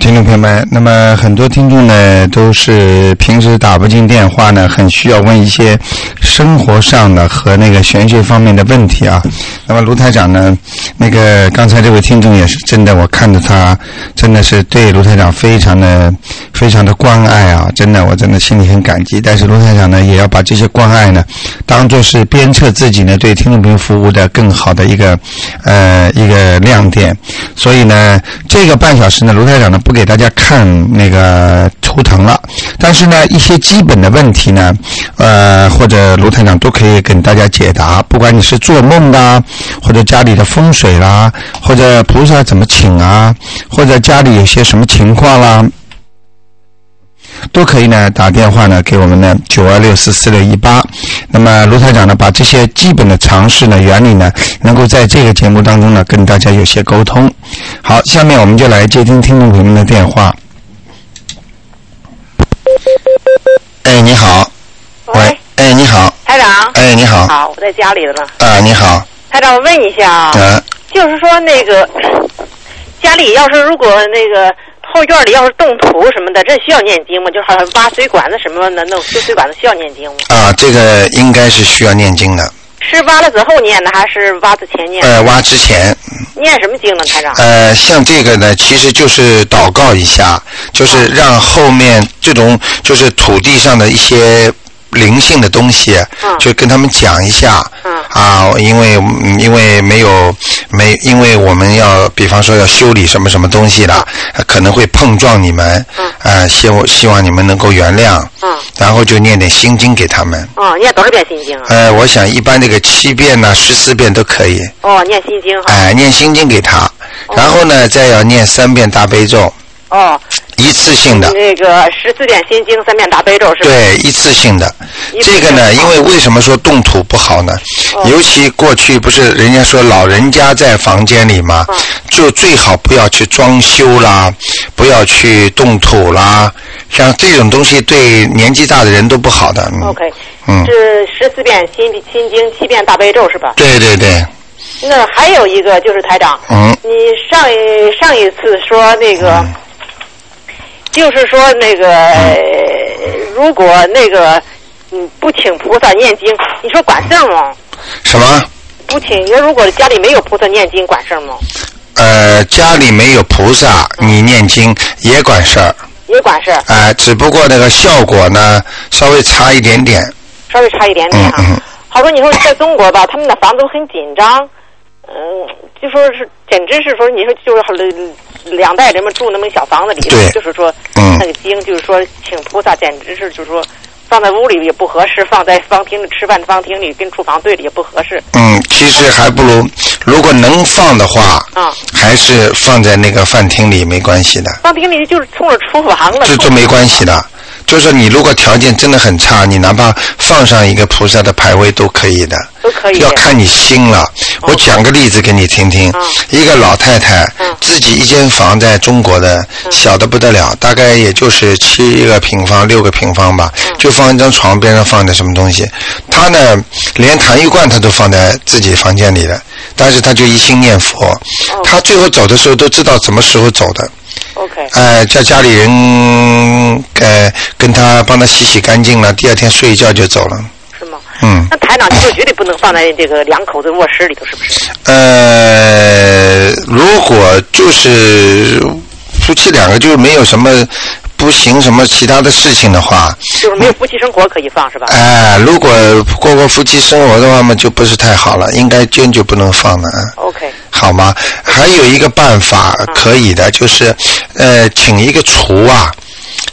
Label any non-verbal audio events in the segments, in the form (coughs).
听众朋友们，那么很多听众呢都是平时打不进电话呢，很需要问一些生活上的和那个玄学方面的问题啊。(laughs) 那么卢台长呢，那个刚才这位听众也是真的，我看着他真的是对卢台长非常的非常的关爱啊，真的我真的心里很感激。但是卢台长呢，也要把这些关爱呢，当做是鞭策自己呢对听众朋友服务的更好的一个呃一个亮点。所以呢，这个半小时呢，卢台长呢不给大家看那个图腾了，但是呢，一些基本的问题呢，呃，或者卢台长都可以跟大家解答。不管你是做梦的，或者家里的风水啦，或者菩萨怎么请啊，或者家里有些什么情况啦。都可以呢，打电话呢给我们呢九二六四四六一八。那么卢台长呢，把这些基本的常识呢、原理呢，能够在这个节目当中呢，跟大家有些沟通。好，下面我们就来接听听众朋友们的电话。哎，你好。喂。哎，你好。台长。哎，你好。好，我在家里了呢。啊，你好。台长，我问一下啊。嗯。就是说那个家里要是如果那个。后院里要是动土什么的，这需要念经吗？就好像挖水管子什么的，弄修水管子需要念经吗？啊，这个应该是需要念经的。是挖了之后念的，还是挖之前念？呃，挖之前。念什么经呢，台长？呃，像这个呢，其实就是祷告一下，就是让后面这种就是土地上的一些。灵性的东西，就跟他们讲一下。啊，因为因为没有没，因为我们要比方说要修理什么什么东西的，可能会碰撞你们。啊，希望希望你们能够原谅。然后就念点心经给他们。哦，念多少遍心经啊？呃，我想一般这个七遍呢，十四遍都可以。哦，念心经哈。哎，念心经给他，然后呢，再要念三遍大悲咒。哦。一次性的那个十四点心经，三遍大悲咒是吧？对，一次性的。这个呢，因为为什么说动土不好呢？尤其过去不是人家说老人家在房间里嘛，就最好不要去装修啦，不要去动土啦。像这种东西对年纪大的人都不好的。OK，嗯，是十四遍心心经，七遍大悲咒是吧？对对对。那还有一个就是台长，嗯，你上一上一次说那个。就是说，那个如果那个嗯不请菩萨念经，你说管事儿吗？什么？不请，你说如果家里没有菩萨念经，管事儿吗？呃，家里没有菩萨，你念经也管事儿。也管事儿。哎，只不过那个效果呢，稍微差一点点。稍微差一点点啊。好多你说在中国吧，他们的房子很紧张，嗯，就说是简直是说，你说就是好两代人们住那么小房子里，就是说，那个经就是说，请菩萨简直是就是说，放在屋里也不合适，放在方厅里吃饭的方厅里跟厨房对着也不合适。嗯，其实还不如，如果能放的话，啊，还是放在那个饭厅里没关系的。饭厅里就是冲着厨房了。这这没关系的。就是你如果条件真的很差，你哪怕放上一个菩萨的牌位都可以的，都可以。要看你心了。我讲个例子给你听听。一个老太太自己一间房在中国的小的不得了，大概也就是七个平方、六个平方吧，就放一张床边上放点什么东西。她呢，连痰盂罐她都放在自己房间里的，但是她就一心念佛。她最后走的时候都知道什么时候走的。OK，呃，叫家里人呃跟他帮他洗洗干净了，第二天睡一觉就走了。是吗？嗯。那台长就绝对不能放在这个两口子卧室里头，是不是？呃，如果就是夫妻两个就没有什么不行什么其他的事情的话，就是没有夫妻生活可以放是吧？哎，如果过过夫妻生活的话嘛，就不是太好了，应该坚决不能放的。OK。好吗？还有一个办法可以的，就是呃，请一个厨啊，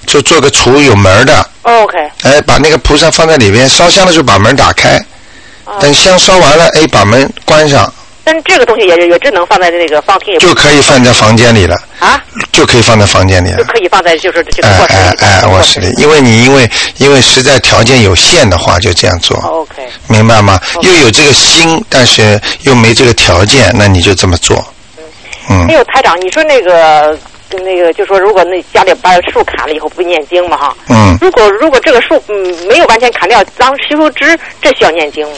就做个厨有门的。OK。哎，把那个菩萨放在里边，烧香的时候把门打开，等香烧完了，哎，把门关上。但这个东西也也只能放在那个房厅。就可以放在房间里了。啊？就可以放在房间里了。就可以放在就是这个卧室里。哎哎哎，卧室里，因为你因为因为实在条件有限的话，就这样做。OK。明白吗？又有这个心，但是又没这个条件，那你就这么做。嗯。还有台长，你说那个那个，就说如果那家里把树砍了以后不念经嘛哈？嗯。如果如果这个树嗯没有完全砍掉，当吸收枝，这需要念经吗？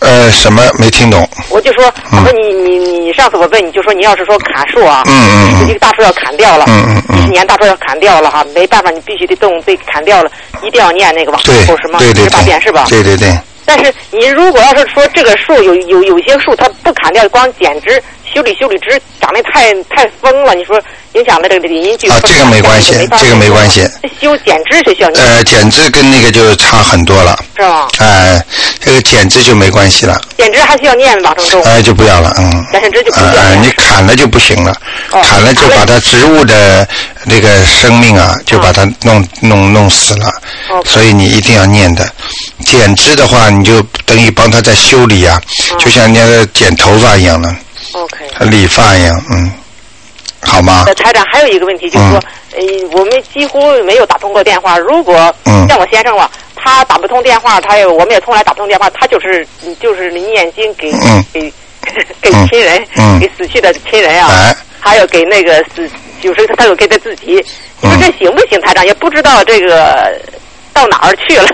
呃，什么没听懂？我就说，我说你你你上次我问你就说你要是说砍树啊，嗯嗯，一个大树要砍掉了，嗯嗯嗯，几十年大树要砍掉了哈，没办法，你必须得动，被砍掉了，一定要念那个往后什么十八遍是吧？对对对。但是你如果要是说这个树有有有些树它不砍掉，光剪枝修理修理枝，长得太太疯了，你说影响了这个邻居。啊，这个没关系，这个没关系。修剪枝是需要。呃，剪枝跟那个就差很多了。是吧？哎，这个剪枝就没关系了。剪枝还需要念往生咒。哎，就不要了，嗯。剪成枝就不要。哎，你砍了就不行了，砍了就把它植物的那个生命啊，就把它弄弄弄死了。所以你一定要念的。剪枝的话，你就等于帮他在修理啊，就像那个剪头发一样的。OK。理发一样，嗯，好吗？台长还有一个问题就是说，呃，我们几乎没有打通过电话。如果像我先生吧，他打不通电话，他也我们也从来打不通电话，他就是就是念经给给给亲人，给死去的亲人啊，还有给那个死，有时他有给他自己。你说这行不行，台长？也不知道这个到哪儿去了。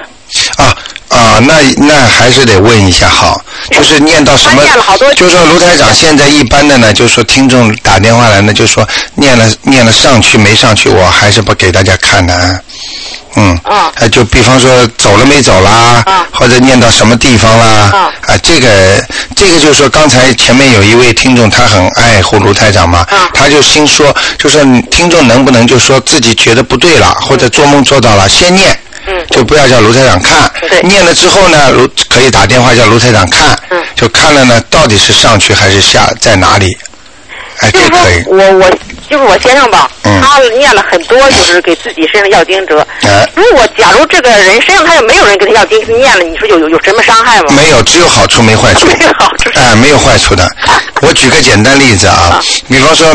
啊啊，那那还是得问一下好，就是念到什么？就说卢台长现在一般的呢，就说听众打电话来呢，就说念了念了上去没上去，我还是不给大家看的啊。嗯。啊。就比方说走了没走啦？啊。或者念到什么地方啦？啊。啊，这个这个就是说，刚才前面有一位听众，他很爱护卢台长嘛。啊。他就心说，就说听众能不能就说自己觉得不对了，或者做梦做到了，先念。嗯，就不要叫卢台长看，念了之后呢，卢可以打电话叫卢台长看，嗯，就看了呢，到底是上去还是下，在哪里？哎，这可以。我我就是我先生吧，他念了很多，就是给自己身上要经者。哎，如果假如这个人身上他也没有人给他要经，念了，你说有有有什么伤害吗？没有，只有好处没坏处。(laughs) 没有好处。哎，没有坏处的。我举个简单例子啊，比方说。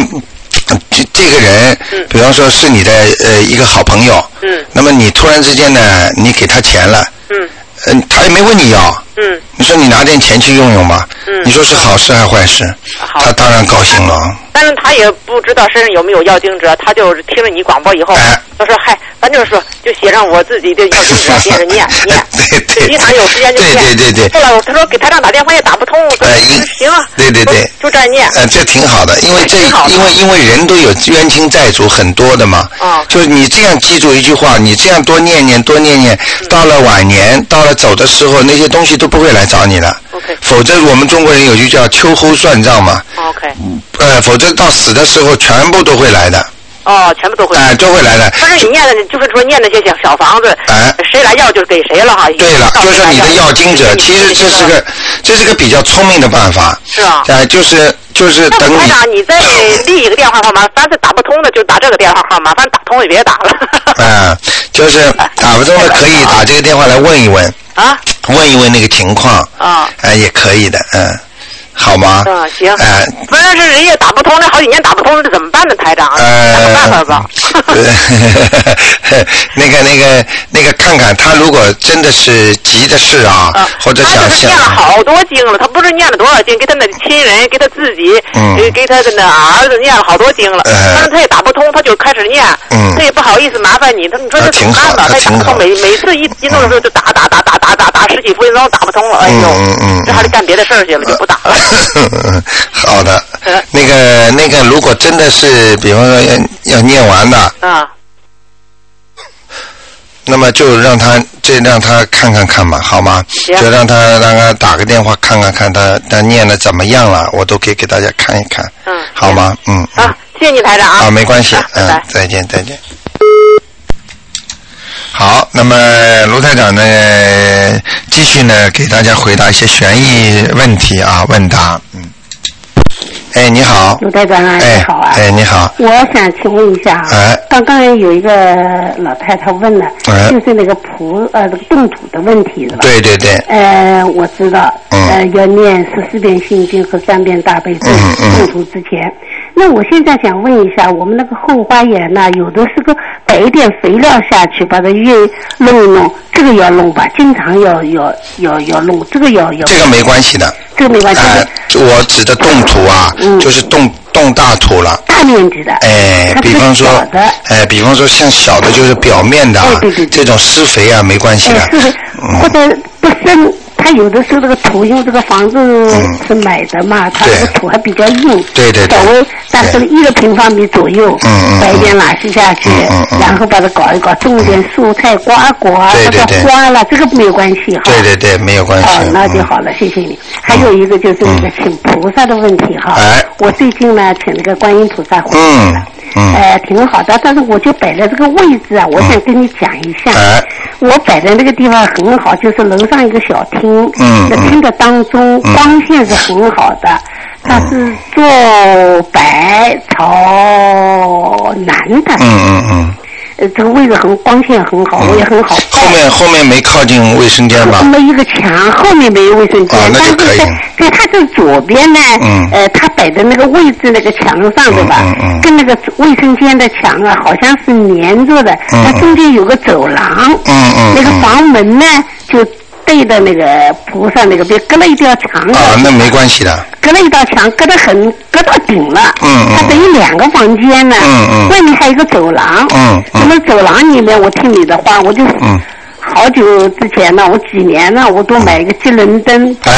这这个人，比方说是你的呃一个好朋友，嗯，那么你突然之间呢，你给他钱了，嗯，嗯，他也没问你要，嗯，你说你拿点钱去用用吧，嗯，你说是好事还是坏事？他当然高兴了。但是他也不知道身上有没有药经者，他就是听了你广播以后，他说嗨，反正说就写上我自己的药经者，接着念 (laughs) 念，对对，经常有时间就念，对对对对。后来他说给台长打电话也打不通，哎，行啊，对对对，就这样念，呃，这挺好的，因为这因为因为人都有冤亲债主很多的嘛，啊，就是你这样记住一句话，你这样多念念多念念，到了晚年，到了走的时候，那些东西都不会来找你了。OK，否则我们中国人有句叫秋后算账嘛。OK，呃，否则到死的时候全部都会来的。哦，全部都会。哎，都会来的。但是你念的，就是说念那些小小房子，哎，谁来要就给谁了哈。对了，就是说你的要经者，其实这是个，这是个比较聪明的办法。是啊。哎，就是就是等你。台长，你再立一个电话号码，凡是打不通的就打这个电话号码，凡打通也别打了。啊，(laughs) 就是 (laughs) 打不通的可以打这个电话来问一问。啊。问一问那个情况。啊。哎，也可以的，嗯。好吗？嗯，行。哎，不是，是人家打不通，那好几年打不通，这怎么办呢？台长，想个办法吧。(laughs) 那个、那个、那个，看看他如果真的是急的事啊，或者想想。他是念了好多经了，他不知念了多少经，给他那亲人，给他自己，给给他的那儿子念了好多经了。但是他也打不通，他就开始念。嗯。他也不好意思麻烦你，他你说这怎么办吧？他打不通，每每次一一弄的时候就打打打打打打打打十几分钟打不通了，哎呦，嗯嗯这还得干别的事儿去了，就不打了。(laughs) 好的，那个那个，如果真的是，比方说要要念完的，啊，那么就让他这让他看看看吧，好吗？就让他让他打个电话看看看他他念的怎么样了，我都可以给大家看一看，嗯，好吗？嗯，啊，谢谢你台长啊，啊，没关系，嗯，再见再见。好，那么卢台长呢，继续呢给大家回答一些悬疑问题啊，问答，嗯。哎，你好，卢台长啊，你好啊，哎，你好，我想请问一下啊，哎，刚刚有一个老太太问了，哎，就是那个菩呃，这个动土的问题是吧？对对对，呃，我知道，嗯，呃，要念十四遍心经和三遍大悲咒，嗯嗯，动土之前，那我现在想问一下，我们那个后花园呢，有的是个摆一点肥料下去，把它越弄一弄，这个要弄吧，经常要要要要弄，这个要要，这个没关系的，这个没关系，的，我指的动土啊。就是动动大土了，大面积的。哎，比方说，哎，比方说像小的，就是表面的，对对对，这种施肥啊，没关系的。施肥或者不深他有的时候这个土，因为这个房子是买的嘛，他这个土还比较硬，对对稍微，但是一个平方米左右，摆一点垃圾下去，然后把它搞一搞，种一点蔬菜、瓜果啊，或者花了，这个没有关系哈。对对对，没有关系。哦，那就好了，谢谢你。还有一个就是那个请菩萨的问题哈。哎。我最近呢，请那个观音菩萨回来了，哎，挺好的。但是我就摆在这个位置啊，我想跟你讲一下。哎。我摆在那个地方很好，就是楼上一个小厅，那厅的当中光线是很好的，它是坐北朝南的。嗯嗯嗯。呃，这个位置很光线很好，我也很好。后面后面没靠近卫生间吧？后面一个墙，后面没有卫生间，但是在在它这左边呢，嗯呃，它摆的那个位置那个墙上对吧？嗯跟那个卫生间的墙啊，好像是连着的。它中间有个走廊，嗯那个房门呢就。对的那个菩萨那个边隔了一道墙啊，那没关系的。隔了一道墙，隔得很，隔到顶了。嗯嗯。它等于两个房间呢。嗯嗯。外面还有一个走廊。嗯嗯。那么走廊里面，我听你的话，我就。嗯。好久之前呢，我几年了，我都买一个节能灯在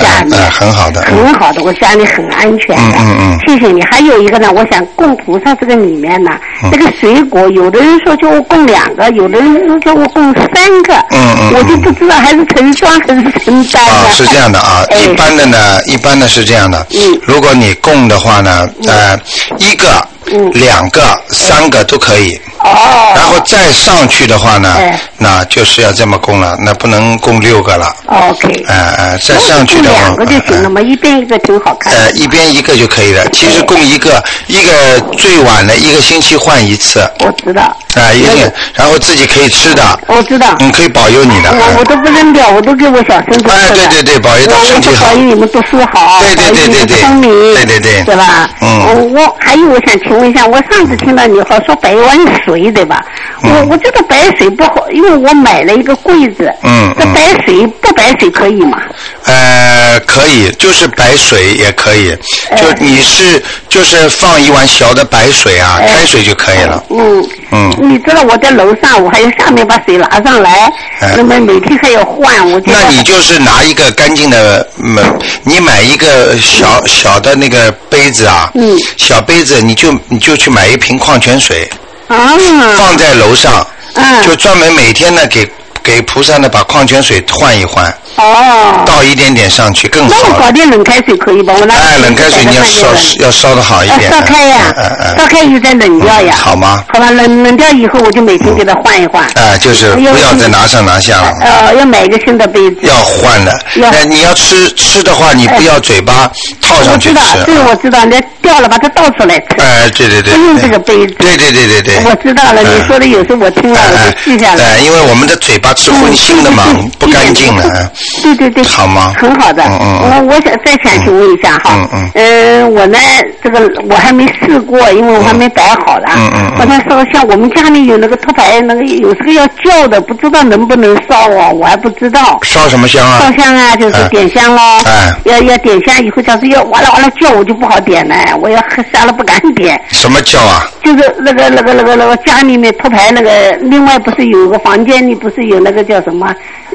家里，很好的，很好的，我家里很安全的。嗯嗯谢谢你。还有一个呢，我想供菩萨这个里面呢，这个水果，有的人说叫我供两个，有的人说叫我供三个。嗯嗯。我就不知道还是成双还是成单啊，是这样的啊，一般的呢，一般的是这样的。嗯。如果你供的话呢，呃，一个、两个、三个都可以。哦，然后再上去的话呢，那就是要这么供了，那不能供六个了。OK。哎哎，再上去的话，两个就行了嘛，一边一个挺好看。呃，一边一个就可以了。其实供一个，一个最晚的一个星期换一次。我知道。啊，一个，然后自己可以吃的。我知道。嗯，可以保佑你的。我我都不扔掉，我都给我小孙子哎，对对对，保佑他身体好。保佑你们读书好，对对对对对，聪明，对对对，对吧？嗯。我我还有，我想请问一下，我上次听到你好说摆一碗水，对吧？我我这个白水不好，因为我买了一个柜子。嗯这白水不白水可以吗？呃，可以，就是白水也可以。就你是就是放一碗小的白水啊，开水就可以了。嗯。嗯。你知道我在楼上，我还要下面把水拿上来，那么每天还要换。我那你就是拿一个干净的，嗯，你买一个小小的那个杯子啊。嗯。小杯子，你就你就去买一瓶矿泉水。啊，放在楼上，嗯，就专门每天呢给给菩萨呢把矿泉水换一换。哦，倒一点点上去更好。那我搞点冷开水可以吧？我拿哎，冷开水你要烧要烧的好一点。烧开呀，烧开以后再冷掉呀。好吗？好吧，冷冷掉以后我就每天给它换一换。哎，就是不要再拿上拿下了。呃，要买一个新的杯子。要换的。那你要吃吃的话，你不要嘴巴套上去吃。我知道，这个我知道，那掉了把它倒出来吃。哎，对对对。不用这个杯子。对对对对对。我知道了，你说的有时候我听了我就记下来。哎，因为我们的嘴巴吃荤腥的嘛，不干净的。对对对，好吗？很好的，嗯嗯我我想再想请问一下哈，嗯嗯，我呢这个我还没试过，因为我还没摆好了。嗯嗯。我想烧像我们家里有那个托牌，那个有时候要叫的，不知道能不能烧啊？我还不知道。烧什么香啊？烧香啊，就是点香喽。哎。要要点香以后，假如要哇啦哇啦叫，我就不好点了，我要喝香了不敢点。什么叫啊？就是那个那个那个那个家里面托牌那个，另外不是有个房间里不是有那个叫什么？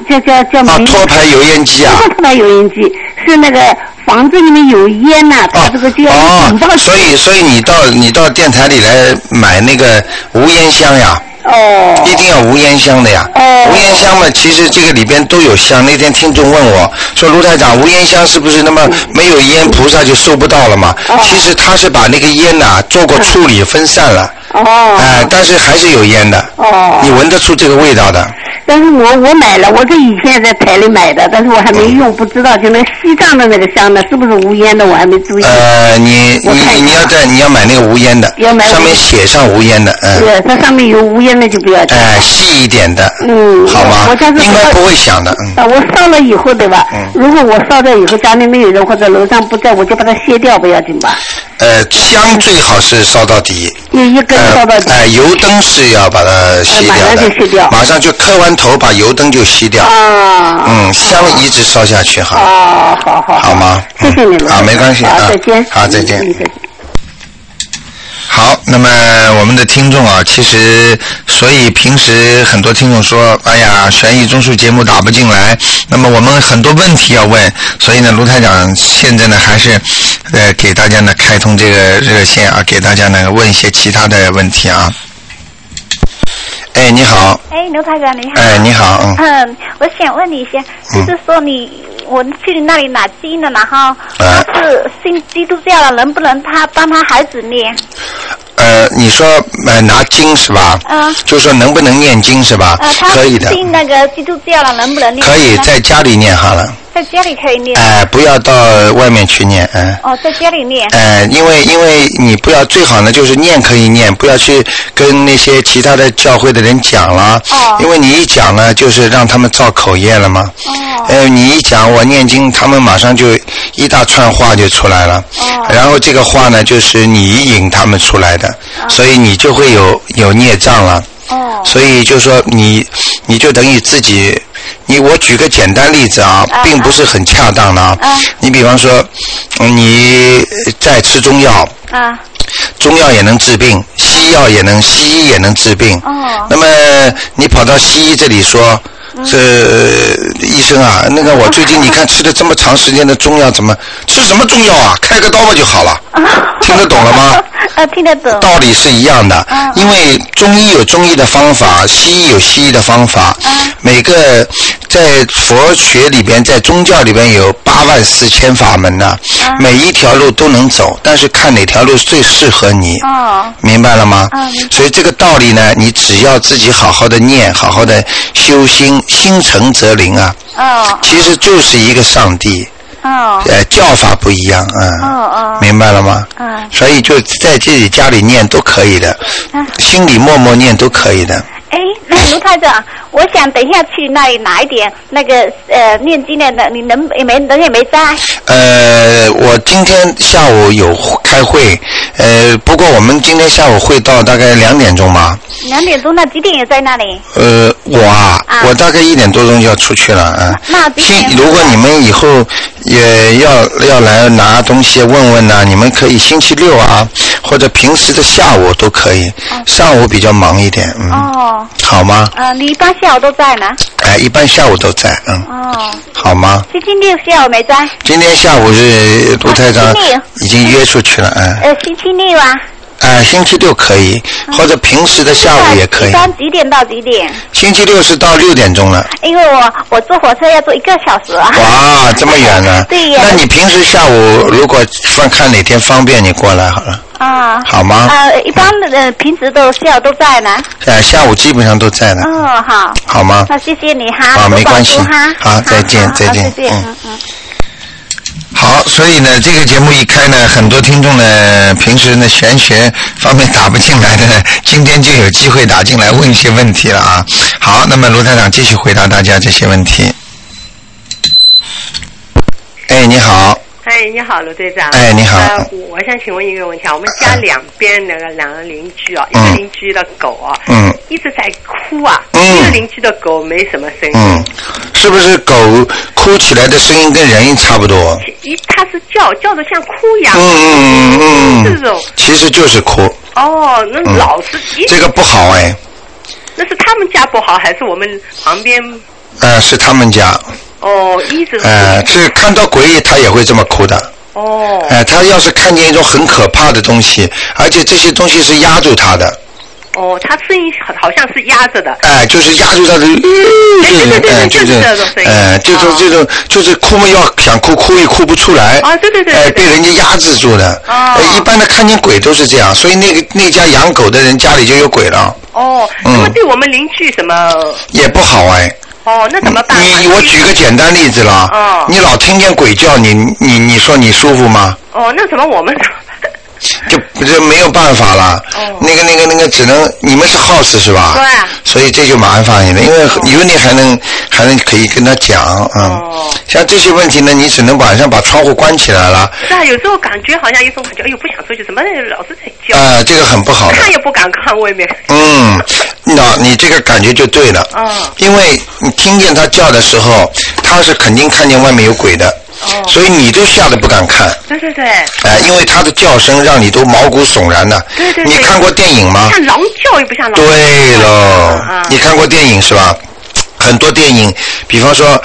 叫叫叫。啊，托牌油烟机啊。不是托牌油烟机，是那个房子里面有烟呐，它这个就要哦，所以所以你到你到电台里来买那个无烟香呀。哦。一定要无烟香的呀。哦。无烟香嘛，其实这个里边都有香。那天听众问我说：“卢台长，无烟香是不是那么没有烟，菩萨就收不到了嘛？”哦。其实他是把那个烟呐做过处理分散了。哦。哎，但是还是有烟的。哦。你闻得出这个味道的。但是我我买了，我这以前在台里买的，但是我还没用，不知道就那个西藏的那个香呢，是不是无烟的？我还没注意。呃，你你你要在你要买那个无烟的，要买上面写上无烟的，嗯。对，它上面有无烟的就不要。哎，细一点的。嗯。好吗？我家是应该不会响的，嗯。啊，我烧了以后对吧？嗯。如果我烧掉以后家里没有人或者楼上不在，我就把它卸掉，不要紧吧？呃，香最好是烧到底。一一根烧到底。哎，油灯是要把它卸掉的。马上就卸掉。马上就磕完头，把油灯就熄掉。啊。嗯，香一直烧下去哈。哦，好好。好吗？谢谢你们。啊，没关系啊。再见。好，再见。好。好，那么我们的听众啊，其实所以平时很多听众说，哎呀，悬疑综述节目打不进来，那么我们很多问题要问，所以呢，卢台长现在呢还是呃给大家呢开通这个热线啊，给大家呢问一些其他的问题啊。哎，你好。哎，刘台长，你好。哎，你好，嗯。嗯，我想问你一下，就是说你我去你那里拿经了，然后他是信基督教了，能不能他帮他孩子念？呃，你说呃拿经是吧？嗯。就是说能不能念经是吧？呃，可以的。信那个基督教了，能不能念？可以在家里念好了。在家里可以念。哎，不要到外面去念，嗯。哦，在家里念。哎，因为因为你不要最好呢，就是念可以念，不要去跟那些其他的教会的人讲了。哦。因为你一讲呢，就是让他们造口业了嘛。哦。呃，你一讲我念经，他们马上就一大串话就出来了。哦。然后这个话呢，就是你引他们出来的，所以你就会有有孽障了。哦。所以就说你，你就等于自己。你我举个简单例子啊，并不是很恰当的啊。你比方说，你在吃中药，中药也能治病，西药也能，西医也能治病。那么你跑到西医这里说。这医生啊，那个我最近你看吃了这么长时间的中药，怎么吃什么中药啊？开个刀嘛就好了，(laughs) 听得懂了吗？(laughs) 啊，听得懂。道理是一样的，因为中医有中医的方法，西医有西医的方法。每个在佛学里边，在宗教里边有八万四千法门呢，每一条路都能走，但是看哪条路最适合你。明白了吗？所以这个道理呢，你只要自己好好的念，好好的修心。心诚则灵啊！哦，其实就是一个上帝。哦，呃，叫法不一样，嗯。哦哦，明白了吗？嗯。所以就在自己家里念都可以的，心里默默念都可以的。哎，卢太长，我想等一下去那里拿一点那个呃念经的，你能也没人也没在。呃，我今天下午有开会，呃，不过我们今天下午会到大概两点钟吧。两点钟，那几点也在那里？呃，我啊，我大概一点多钟就要出去了，啊。那星，如果你们以后也要要来拿东西问问呢，你们可以星期六啊，或者平时的下午都可以。上午比较忙一点，嗯。哦。好吗？呃，你一般下午都在吗？哎，一般下午都在，嗯。哦。好吗？星期六下午没在。今天下午是卢太长已经约出去了，嗯。呃，星期六啊。哎，星期六可以，或者平时的下午也可以。一般几点到几点？星期六是到六点钟了。因为我我坐火车要坐一个小时啊。哇，这么远呢？(laughs) 对呀。那你平时下午如果看看哪天方便，你过来好了。啊。好吗？呃，一般的平时都下午都在呢。呃，下午基本上都在呢。哦，好。好吗？那谢谢你哈。啊，没关系。好，再见，再见。嗯嗯。好，所以呢，这个节目一开呢，很多听众呢，平时呢玄学方面打不进来的，呢，今天就有机会打进来问一些问题了啊。好，那么卢台长继续回答大家这些问题。哎，你好。哎，你好，卢队长。哎，你好。呃，我想请问一个问题啊，我们家两边那个两个邻居啊，一个邻居的狗啊，嗯，一直在哭啊，嗯，一个邻居的狗没什么声音，嗯，是不是狗哭起来的声音跟人差不多？一，它是叫叫的像哭一样，嗯嗯嗯嗯，这种，其实就是哭。哦，那老是这个不好哎。那是他们家不好，还是我们旁边？呃，是他们家。哦，一直。呃，是看到鬼他也会这么哭的。哦。哎，他要是看见一种很可怕的东西，而且这些东西是压住他的。哦，他声音好像是压着的。哎，就是压住他的，嗯，就是这种声音。哎，就是这种，就是哭嘛，要想哭哭也哭不出来。啊，对对对。哎，被人家压制住的。哦。一般的看见鬼都是这样，所以那个那家养狗的人家里就有鬼了。哦。那么对我们邻居什么？也不好哎。哦，那怎么办？你我举个简单例子了。哦。你老听见鬼叫，你你你说你舒服吗？哦，那怎么我们？就就没有办法了。哦。那个那个那个，只能你们是 house 是吧？对。所以这就麻烦你了，因为因为你还能还能可以跟他讲，嗯。哦。像这些问题呢，你只能晚上把窗户关起来了。是啊，有时候感觉好像一种感觉，哎呦不想出去，怎么老是在叫？啊，这个很不好。看也不敢看外面。嗯，(laughs) 那你这个感觉就对了。嗯。因为你听见他叫的时候，他是肯定看见外面有鬼的。所以你都吓得不敢看。对对对。哎，因为它的叫声让你都毛骨悚然的。对对。你看过电影吗？像狼叫又不像狼。对喽，你看过电影是吧？很多电影，比方说，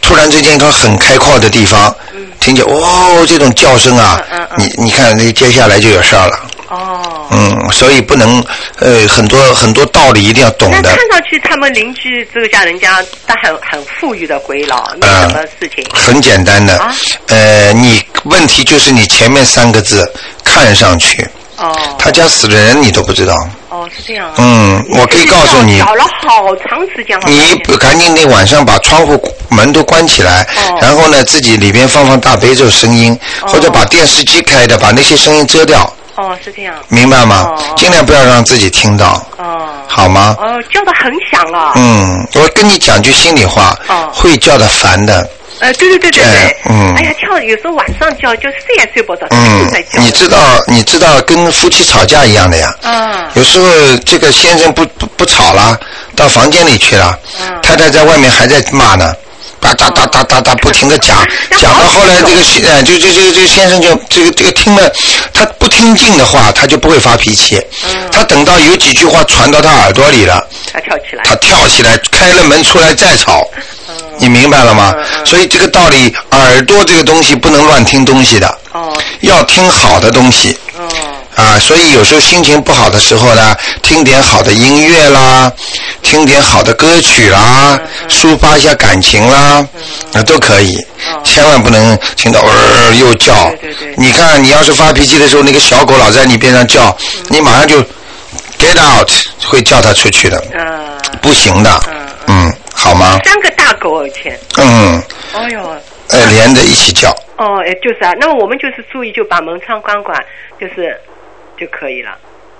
突然之间一个很开阔的地方，听见哦这种叫声啊，你你看那接下来就有事儿了。哦，嗯，所以不能，呃，很多很多道理一定要懂的。看上去他们邻居这个家人家，他很很富裕的鬼佬，那什么事情。很简单的，呃，你问题就是你前面三个字看上去，哦，他家死的人你都不知道。哦，是这样。嗯，我可以告诉你。找了好长时间。你赶紧得晚上把窗户门都关起来，然后呢，自己里边放放大悲咒声音，或者把电视机开的，把那些声音遮掉。哦，是这样。明白吗？尽量不要让自己听到。哦。好吗？哦，叫的很响了。嗯，我跟你讲句心里话。哦。会叫的烦的。呃，对对对对对。嗯。哎呀，叫有时候晚上叫，就睡也睡不着，嗯。你知道，你知道，跟夫妻吵架一样的呀。嗯。有时候这个先生不不不吵了，到房间里去了。嗯。太太在外面还在骂呢。哒哒哒哒哒哒，不停的讲，讲到后来，这个先，就就这个这个先生就这个这个听了，他不听进的话，他就不会发脾气。他等到有几句话传到他耳朵里了，他跳起来，他跳起来，开了门出来再吵。你明白了吗？所以这个道理，耳朵这个东西不能乱听东西的，要听好的东西。啊，所以有时候心情不好的时候呢，听点好的音乐啦，听点好的歌曲啦，抒发一下感情啦，那都可以。千万不能听到呃又叫。你看，你要是发脾气的时候，那个小狗老在你边上叫，你马上就 get out，会叫它出去的。不行的。嗯，好吗？三个大狗而且。嗯。哎呦。呃，连着一起叫。哦，哎，就是啊。那么我们就是注意，就把门窗关关，就是。就可以了。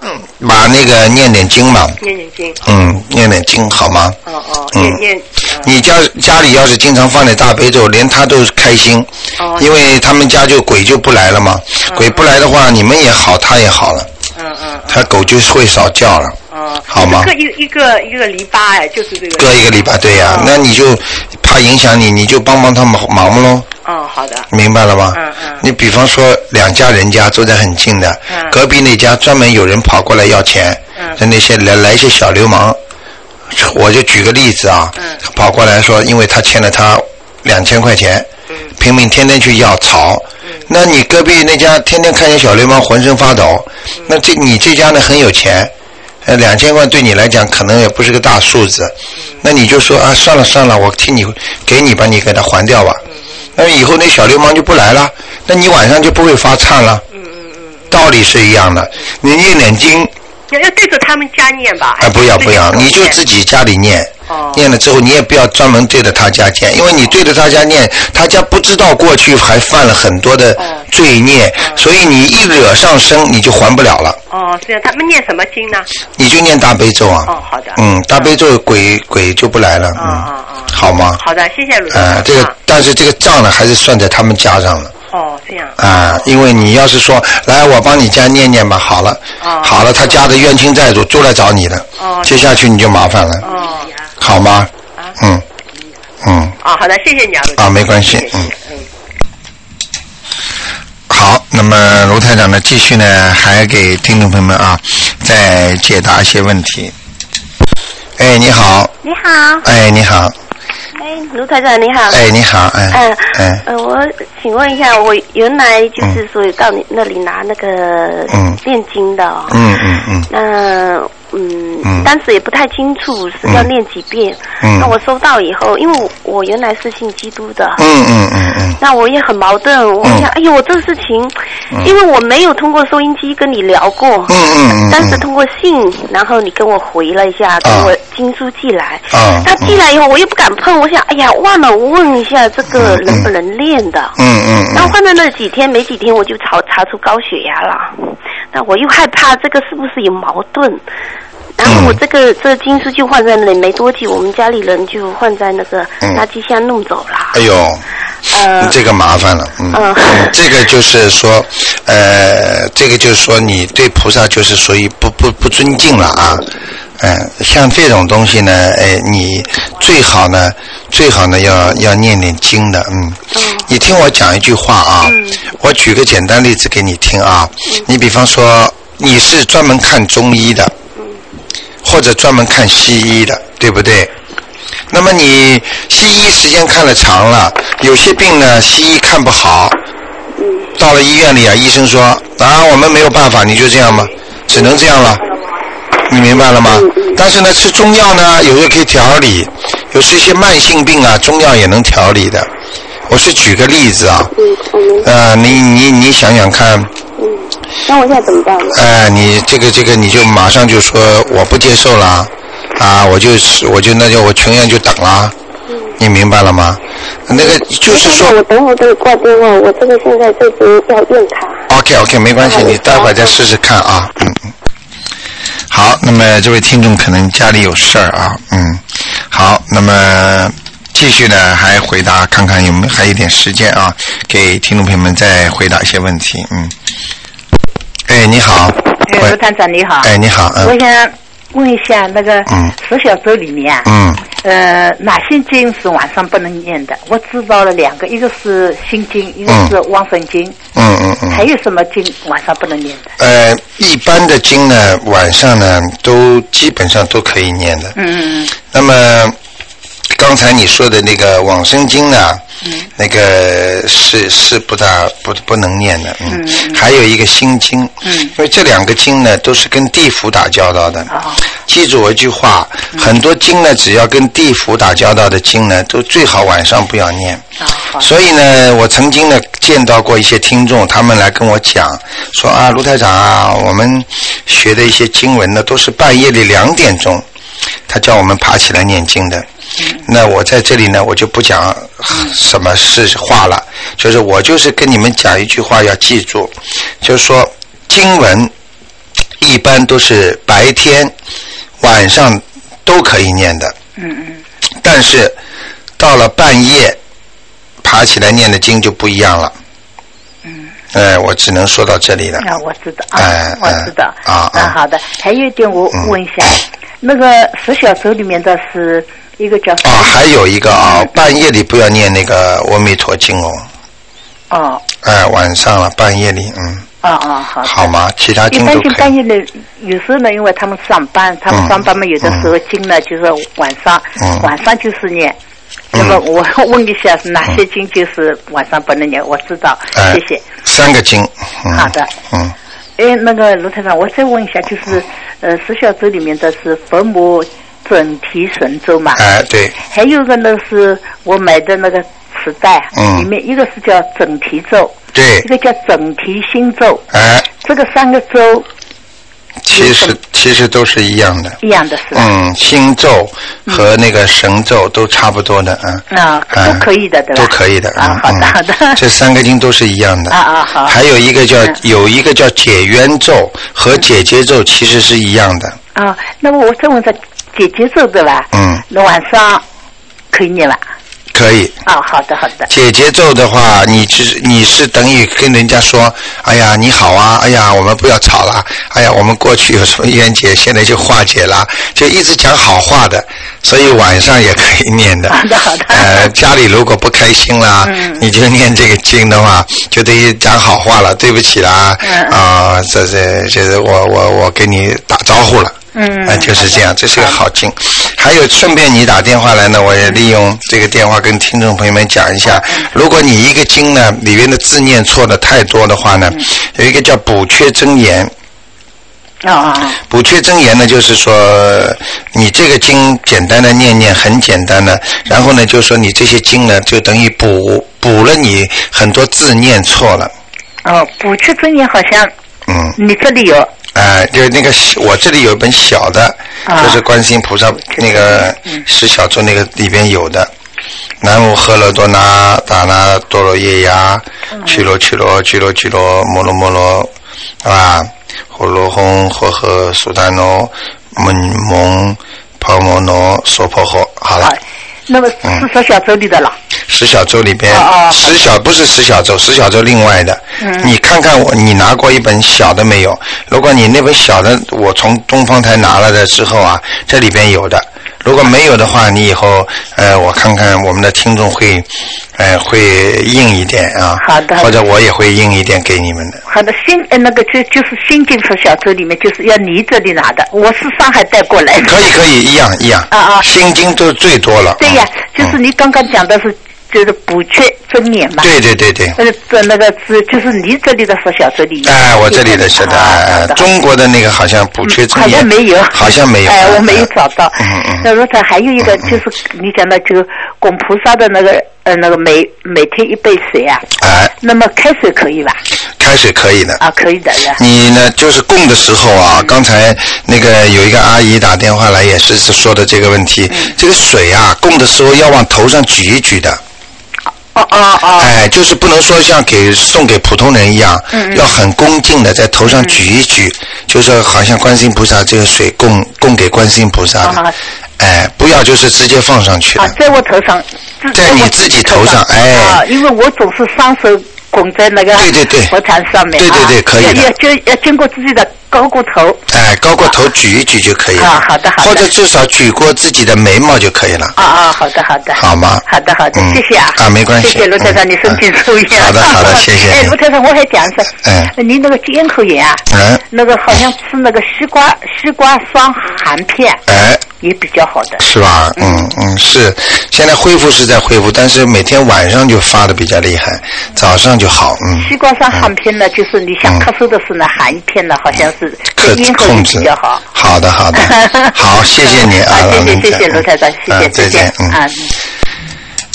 嗯，把那个念点经嘛。念点经。嗯，念点经好吗？哦哦。念念。你家家里要是经常放点大悲咒，连他都开心。哦。因为他们家就鬼就不来了嘛。鬼不来的话，你们也好，他也好了。他狗就会少叫了。哦。好吗？各一一个一个篱笆哎，就是这个。各一个篱笆，对呀。那你就怕影响你，你就帮帮他忙忙喽。哦，好的。明白了吗？嗯嗯。你比方说两家人家住在很近的，隔壁那家专门有人跑过来要钱，嗯那些来来一些小流氓，我就举个例子啊，嗯跑过来说，因为他欠了他两千块钱，拼命天天去要吵，那你隔壁那家天天看见小流氓浑身发抖，那这你这家呢很有钱，呃两千块对你来讲可能也不是个大数字，那你就说啊算了算了，我替你给你吧，你给他还掉吧。那以后那小流氓就不来了，那你晚上就不会发颤了。道理是一样的，你念点经。要要对着他们家念吧。啊，不要不要，你就自己家里念。哦。念了之后，你也不要专门对着他家念，因为你对着他家念，他家不知道过去还犯了很多的罪孽，所以你一惹上身，你就还不了了。哦，是啊，他们念什么经呢？你就念大悲咒啊。哦，好的。嗯，大悲咒鬼鬼就不来了。嗯嗯嗯。好吗？好的，谢谢卢啊，这个但是这个账呢，还是算在他们家上了。哦，这样。啊，因为你要是说来，我帮你家念念吧，好了。哦。好了，他家的冤亲债主都来找你了。哦。接下去你就麻烦了。哦。好吗？啊。嗯。嗯。啊，好的，谢谢你啊，啊，没关系，嗯。嗯。好，那么卢台长呢，继续呢，还给听众朋友们啊，再解答一些问题。哎，你好。你好。哎，你好。哎，卢台长你好。哎，你好，哎。嗯。哎。呃，我请问一下，我原来就是说到你那里拿那个嗯念经的。嗯嗯嗯。那。嗯，当时也不太清楚是要念几遍。嗯，那我收到以后，因为我我原来是信基督的。嗯嗯嗯嗯。那我也很矛盾，我想，哎呦，我这个事情，因为我没有通过收音机跟你聊过。嗯嗯嗯。但是通过信，然后你跟我回了一下，给我经书寄来。啊。他寄来以后，我又不敢碰，我想，哎呀，忘了问一下这个能不能练的。嗯嗯。然后放在那几天，没几天我就查查出高血压了。那我又害怕这个是不是有矛盾？然后我这个这金书就放在那里，没多久我们家里人就放在那个垃圾箱弄走了。哎呦，呃，这个麻烦了，嗯，(laughs) 这个就是说，呃，这个就是说你对菩萨就是属于不不不尊敬了啊，嗯，像这种东西呢，哎，你最好呢，最好呢要要念念经的，嗯。你听我讲一句话啊，我举个简单例子给你听啊。你比方说，你是专门看中医的，或者专门看西医的，对不对？那么你西医时间看了长了，有些病呢，西医看不好。到了医院里啊，医生说啊，我们没有办法，你就这样吧，只能这样了。你明白了吗？但是呢，吃中药呢，有时候可以调理，有时一些慢性病啊，中药也能调理的。我是举个例子啊。呃，你你你想想看。嗯。那我现在怎么办呢？哎，你这个这个，你就马上就说我不接受了，啊，我就是我就那就我全院就等了。你明白了吗？那个就是说，我等会儿给挂电话，我这个现在这边要用它。OK OK，没关系，你待会儿再试试看啊。嗯嗯。好，那么这位听众可能家里有事儿啊，嗯。好，那么继续呢，还回答看看有没有还有一点时间啊，给听众朋友们再回答一些问题，嗯。哎，你好。哎，卢探长你好。哎，你好。我想。问一下那个十小咒里面啊，嗯，呃，哪些经是晚上不能念的？我知道了两个，一个是心经，一个是往生经。嗯嗯嗯。还有什么经晚上不能念的？呃，一般的经呢，晚上呢都基本上都可以念的。嗯嗯嗯。那么刚才你说的那个往生经呢？那个是是不大不不能念的，嗯，还有一个心经，嗯，因为这两个经呢都是跟地府打交道的，记住我一句话，很多经呢只要跟地府打交道的经呢，都最好晚上不要念，所以呢，我曾经呢见到过一些听众，他们来跟我讲说啊，卢台长啊，我们学的一些经文呢都是半夜里两点钟，他叫我们爬起来念经的。那我在这里呢，我就不讲什么是话了，就是我就是跟你们讲一句话，要记住，就是说经文一般都是白天、晚上都可以念的。嗯嗯。但是到了半夜爬起来念的经就不一样了。嗯。哎，我只能说到这里了。啊，我知道。哎，我知道。啊啊。好的，还有一点我问一下，那个十小咒里面的是。一个叫啊，还有一个啊，半夜里不要念那个《阿弥陀经》哦。哦。哎，晚上了，半夜里，嗯。啊啊，好。好吗？其他经都可以。一般性半夜里，有时候呢，因为他们上班，他们上班嘛，有的时候经呢，就是晚上，晚上就是念。那么我问一下，是哪些经就是晚上不能念？我知道，谢谢。三个经。好的。嗯。哎，那个卢台长，我再问一下，就是呃，十小咒里面的是佛母。准提神咒嘛，哎对，还有个呢是我买的那个磁带，嗯，里面一个是叫准提咒，对，一个叫准提心咒，哎，这个三个咒，其实其实都是一样的，一样的是，嗯，心咒和那个神咒都差不多的，啊，啊，都可以的，对吧？都可以的，啊，好的好的，这三个经都是一样的，啊啊好，还有一个叫有一个叫解冤咒和解结咒，其实是一样的，啊，那么我再问个。姐姐做的吧？嗯。那晚上可以念吧？可以。哦，好的，好的。姐姐咒的话，你是你是等于跟人家说，哎呀，你好啊，哎呀，我们不要吵了，哎呀，我们过去有什么冤结，现在就化解了，就一直讲好话的，所以晚上也可以念的。好的，好的。呃，家里如果不开心啦，你就念这个经的话，就等于讲好话了，对不起啦，啊，这这就是我我我给你打招呼了。嗯，啊，就是这样，这是个好经。还有，顺便你打电话来呢，我也利用这个电话跟听众朋友们讲一下：如果你一个经呢里面的字念错的太多的话呢，有一个叫补缺真言。啊啊！补缺真言呢，就是说你这个经简单的念念很简单的，然后呢，就说你这些经呢，就等于补补了你很多字念错了。哦，补缺真言好像，嗯，你这里有。哎，就那个，我这里有一本小的，就是观世音菩萨那个十小咒那个里边有的。南无喝罗多那达那多罗耶呀，去罗去罗去罗去罗摩罗摩罗，是吧？呼罗哄呵呵苏丹诺蒙蒙婆摩诺娑婆诃。好了。那么四十小咒里的了。十小咒里边，十小不是十小咒，十小咒另外的，你看看我，你拿过一本小的没有？如果你那本小的，我从东方台拿了的之后啊，这里边有的。如果没有的话，你以后呃，我看看我们的听众会，呃，会印一点啊。好的。或者我也会印一点给你们的。好的，新呃那个就就是新金色小舟里面就是要你这里拿的，我是上海带过来的。可以可以，一样一样。啊啊。新金都最多了。对呀，就是你刚刚讲的是。就是补缺增免嘛。对对对对。呃，这那个是就是你这里的说小这里。哎，我这里的是的，中国的那个好像补缺增免。好像没有。好像没有。哎，我没有找到。嗯嗯。那如果还有一个就是你讲的就供菩萨的那个呃那个每每天一杯水啊。哎。那么开水可以吧？开水可以的。啊，可以的呀。你呢？就是供的时候啊，刚才那个有一个阿姨打电话来，也是说的这个问题。这个水啊，供的时候要往头上举一举的。哦哦哦！哎，就是不能说像给送给普通人一样，要很恭敬的在头上举一举，就是好像观世音菩萨这个水供供给观世音菩萨的，哎，不要就是直接放上去。啊，在我头上，在你自己头上，哎。啊，因为我总是双手。拱在那个佛坛上面，对对对，可以要就要经过自己的高过头。哎，高过头举一举就可以了。啊，好的好的。或者至少举过自己的眉毛就可以了。啊啊，好的好的。好吗？好的好的，谢谢啊。啊，没关系。谢谢卢台长，你身体注意啊。好的好的，谢谢。(laughs) 哎，卢台长，我还讲一声，哎，你那个咽喉炎啊，嗯，那个好像吃那个西瓜西瓜霜含片，哎，也比较好的。是吧？嗯嗯，是。现在恢复是在恢复，但是每天晚上就发的比较厉害，早上就好。嗯。西瓜上含片呢，就是你想咳嗽的时候呢，含一片呢，好像是控制比较好。好的，好的，(laughs) 好，谢谢你啊，谢谢谢谢卢台长，谢谢再见，嗯。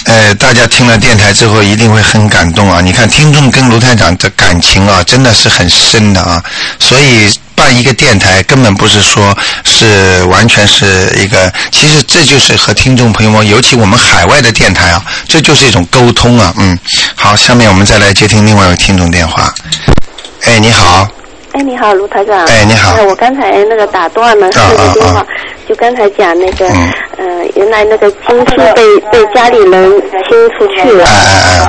呃，大家听了电台之后一定会很感动啊！你看，听众跟卢台长的感情啊，真的是很深的啊，所以。办一个电台根本不是说是完全是一个，其实这就是和听众朋友们，尤其我们海外的电台啊，这就是一种沟通啊。嗯，好，下面我们再来接听另外一位听众电话。哎，你好。哎，你好，卢台长。哎，你好。我刚才那个打断了那个电话，就刚才讲那个，呃，原来那个经书被被家里人清出去了，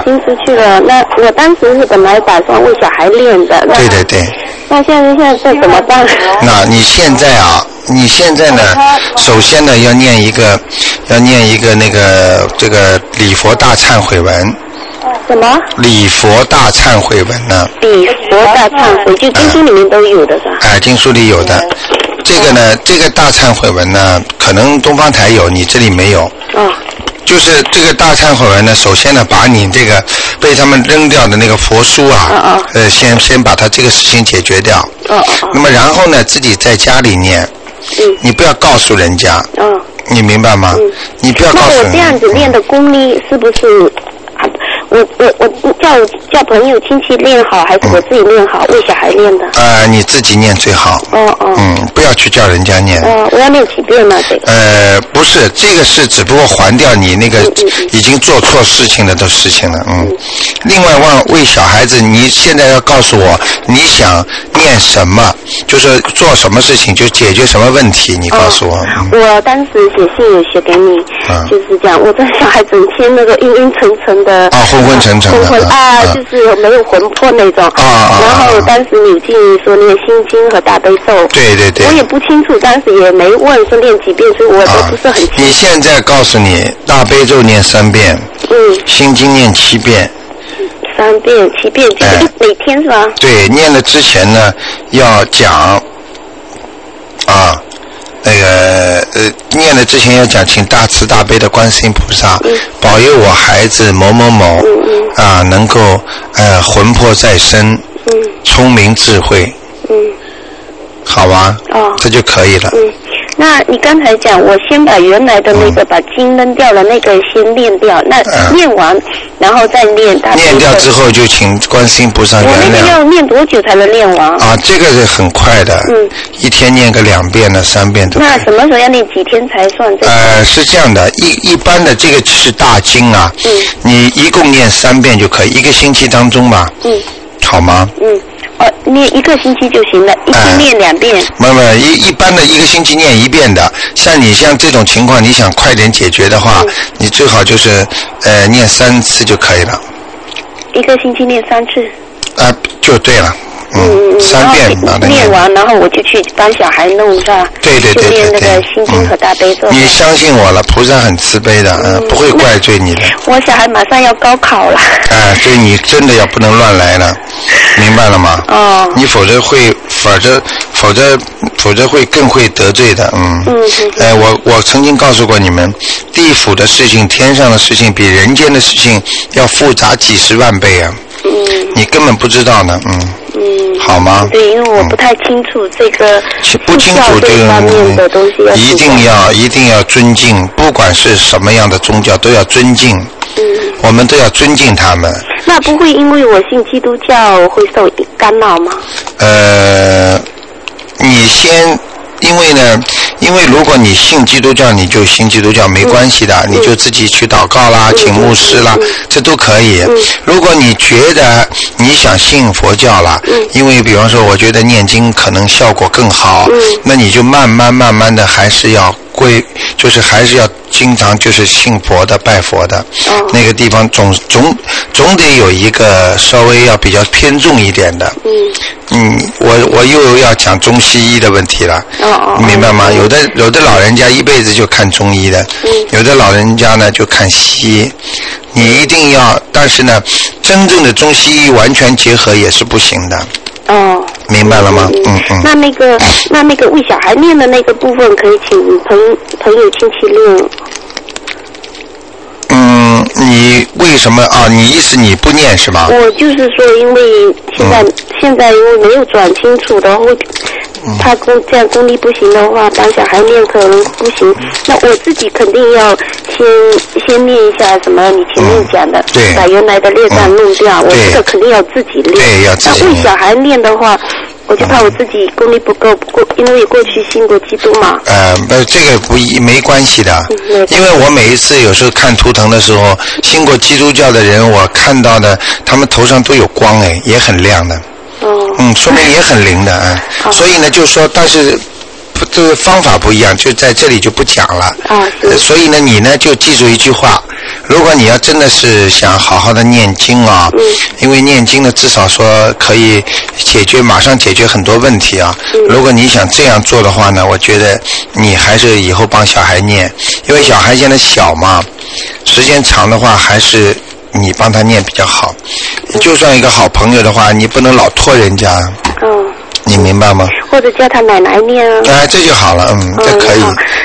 清出去了。那我当时是本来打算为小孩练的。对对对。那现在现在这怎么办？(laughs) 那你现在啊，你现在呢？首先呢，要念一个，要念一个那个这个礼佛大忏悔文。什么？礼佛大忏悔文呢？礼佛大忏悔，就经书里面都有的是吧？哎，经书里有的。这个呢，这个大忏悔文呢，可能东方台有，你这里没有。嗯。就是这个大忏悔文呢，首先呢，把你这个被他们扔掉的那个佛书啊，呃，先先把它这个事情解决掉。嗯那么然后呢，自己在家里念。嗯。你不要告诉人家。嗯。你明白吗？嗯。你不要告诉。那我这样子练的功力是不是？我我我叫我叫朋友亲戚练好，还是我自己练好？为小孩练的。呃，你自己念最好。哦哦。嗯，不要去叫人家念。哦，我要念几遍呢？这个。呃，不是，这个是只不过还掉你那个已经做错事情了的事情了。嗯。另外，为为小孩子，你现在要告诉我你想念什么，就是做什么事情就解决什么问题，你告诉我。我当时写信也写给你，就是讲我这小孩整天那个晕晕沉沉的。啊。昏昏沉沉的啊，就是没有魂魄那种。啊然后当时你建议说念心经和大悲咒。对对对。我也不清楚，当时也没问说念几遍，所以我都不是很清楚。你现在告诉你，大悲咒念三遍。嗯。心经念七遍。三遍七遍，就是每天是吧？对，念了之前呢，要讲啊。那个呃，念了之前要讲，请大慈大悲的观世音菩萨保佑我孩子某某某啊，能够呃魂魄再生，聪明智慧，好吧？哦，这就可以了。那你刚才讲，我先把原来的那个把经扔掉了，那个先念掉。那念完，然后再念。念掉之后就请观世音菩萨原谅。我那个要念多久才能念完？啊，这个是很快的。嗯。一天念个两遍呢，三遍都。那什么时候要念几天才算？呃，是这样的，一一般的这个是大经啊。嗯。你一共念三遍就可以，一个星期当中嘛。嗯。好吗？嗯。哦，念一个星期就行了，一天念两遍。没没，一一般的一个星期念一遍的，像你像这种情况，你想快点解决的话，你最好就是呃念三次就可以了。一个星期念三次。啊，就对了。嗯，三遍念完，然后我就去帮小孩弄，是吧？对对对念那个心经和大悲咒。你相信我了，菩萨很慈悲的，嗯，不会怪罪你的。我小孩马上要高考了。哎，所以你真的要不能乱来了，(laughs) 明白了吗？哦。你否则会，否则否则否则会更会得罪的，嗯。嗯。哎，我我曾经告诉过你们，地府的事情、天上的事情，比人间的事情要复杂几十万倍啊。嗯。你根本不知道呢，嗯。嗯，好吗？对，因为我不太清楚这个不清楚这方面的东西，一定要一定要尊敬，不管是什么样的宗教都要尊敬。嗯，我们都要尊敬他们。那不会因为我信基督教会受干扰吗？呃，你先。因为呢，因为如果你信基督教，你就信基督教没关系的，你就自己去祷告啦，请牧师啦，这都可以。如果你觉得你想信佛教了，因为比方说，我觉得念经可能效果更好，那你就慢慢慢慢的还是要。会就是还是要经常就是信佛的拜佛的，那个地方总总总得有一个稍微要比较偏重一点的。嗯。嗯，我我又要讲中西医的问题了。哦哦。明白吗？有的有的老人家一辈子就看中医的，有的老人家呢就看西医。你一定要，但是呢，真正的中西医完全结合也是不行的。哦。明白了吗？嗯嗯。那那个那那个为小孩念的那个部分，可以请朋朋友亲戚念。嗯，你为什么啊？你意思你不念是吧？我就是说，因为现在现在因为没有转清楚的，会他功这样功力不行的话，帮小孩念可能不行。那我自己肯定要先先念一下什么你前面讲的，对把原来的劣障弄掉。我这个肯定要自己练。对，要自己那为小孩念的话。我就怕我自己功力不够，不过因为过去信过基督嘛。呃，那，这个不一没关系的，因为我每一次有时候看图腾的时候，信过基督教的人，我看到的他们头上都有光，哎，也很亮的。哦。嗯，说明也很灵的啊。所以呢，就说，但是。这个方法不一样，就在这里就不讲了。啊，所以呢，你呢就记住一句话：如果你要真的是想好好的念经啊，嗯，因为念经呢，至少说可以解决马上解决很多问题啊。嗯，如果你想这样做的话呢，我觉得你还是以后帮小孩念，因为小孩现在小嘛，时间长的话还是你帮他念比较好。就算一个好朋友的话，你不能老拖人家。嗯。你明白吗？或者叫他奶奶念啊。哎，这就好了，嗯，这可以。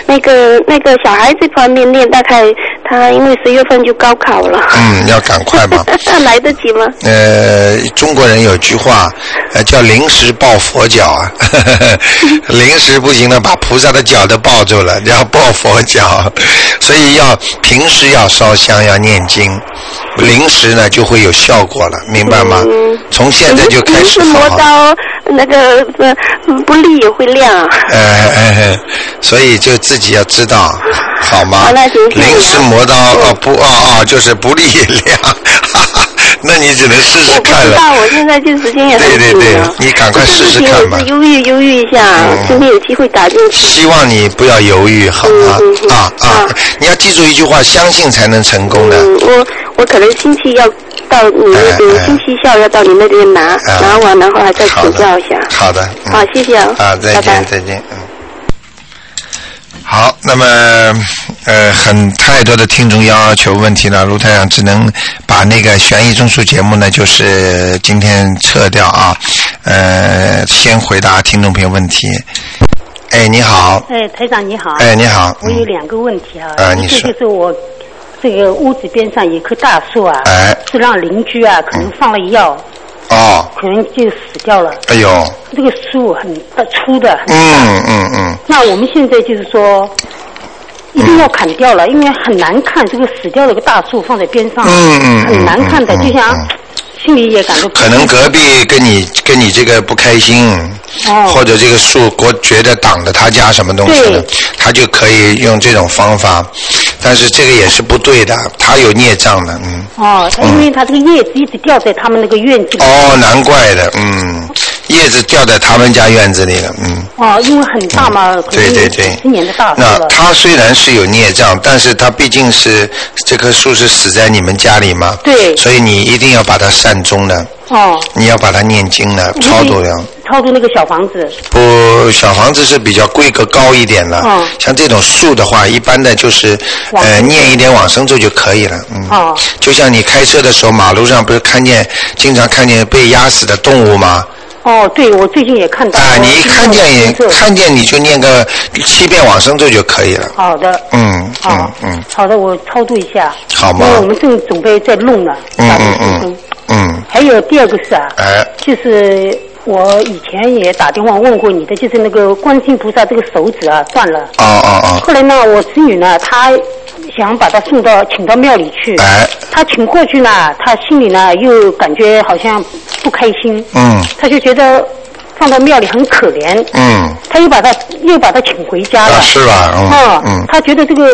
那个那个小孩这方面念，大概他因为十月份就高考了。嗯，要赶快嘛。(laughs) 来得及吗？呃，中国人有句话，呃，叫临时抱佛脚啊。(laughs) 临时不行了，把菩萨的脚都抱住了，要抱佛脚。所以要平时要烧香，要念经。临时呢就会有效果了，明白吗？从现在就开始磨刀，那个不利也会亮。哎哎，所以就自己要知道，好吗？临时磨刀哦不哦哦，就是不利量。(laughs) 那你只能试试看了。我不知道，我现在就时间也对对对，你赶快试试看吧。犹豫犹豫一下，今天有机会打进去。希望你不要犹豫，好吗？啊啊！你要记住一句话：相信才能成功的。我我可能星期要到你那边，星期下午要到你那边拿，拿完然后还再请教一下。好的。好，谢谢啊。啊，再见，再见，嗯。好，那么呃，很太多的听众要求问题了，卢太阳只能把那个悬疑综述节目呢，就是今天撤掉啊，呃，先回答听众朋友问题。哎，你好。哎，台长你好。哎，你好。我有两个问题啊。啊，你说。就是我这个屋子边上有棵大树啊，是让邻居啊可能放了药。哦，可能就死掉了。哎呦，这个树很大粗的，很。嗯嗯嗯。那我们现在就是说，一定要砍掉了，因为很难看。这个死掉的个大树放在边上，嗯嗯很难看的，就像心里也感到。可能隔壁跟你跟你这个不开心，哦，或者这个树国觉得挡着他家什么东西的，他就可以用这种方法。但是这个也是不对的，他有孽障的，嗯。哦，因为他这个叶子一直掉在他们那个院子里。哦，难怪的，嗯，叶子掉在他们家院子里了，嗯。哦，因为很大嘛，对对对，今年的大树那它虽然是有孽障，但是它毕竟是这棵树是死在你们家里嘛，对，所以你一定要把它善终的。哦。你要把它念经了，超度了。超度那个小房子。不，小房子是比较规格高一点的。嗯。像这种树的话，一般的就是呃念一点往生咒就可以了，嗯。哦。就像你开车的时候，马路上不是看见经常看见被压死的动物吗？哦，对，我最近也看到。啊，你一看见也看见你就念个七遍往生咒就可以了。好的。嗯嗯嗯。好的，我超度一下。好吗？因为我们正准备在弄呢。嗯嗯嗯。嗯。还有第二个事啊。哎。就是我以前也打电话问过你的，就是那个观世音菩萨这个手指啊断了。哦哦哦。后来呢，我子女呢，他想把他送到请到庙里去。哎。他请过去呢，他心里呢又感觉好像不开心。嗯。他就觉得放到庙里很可怜。嗯。他又把他又把他请回家了。是吧？嗯。嗯。他觉得这个。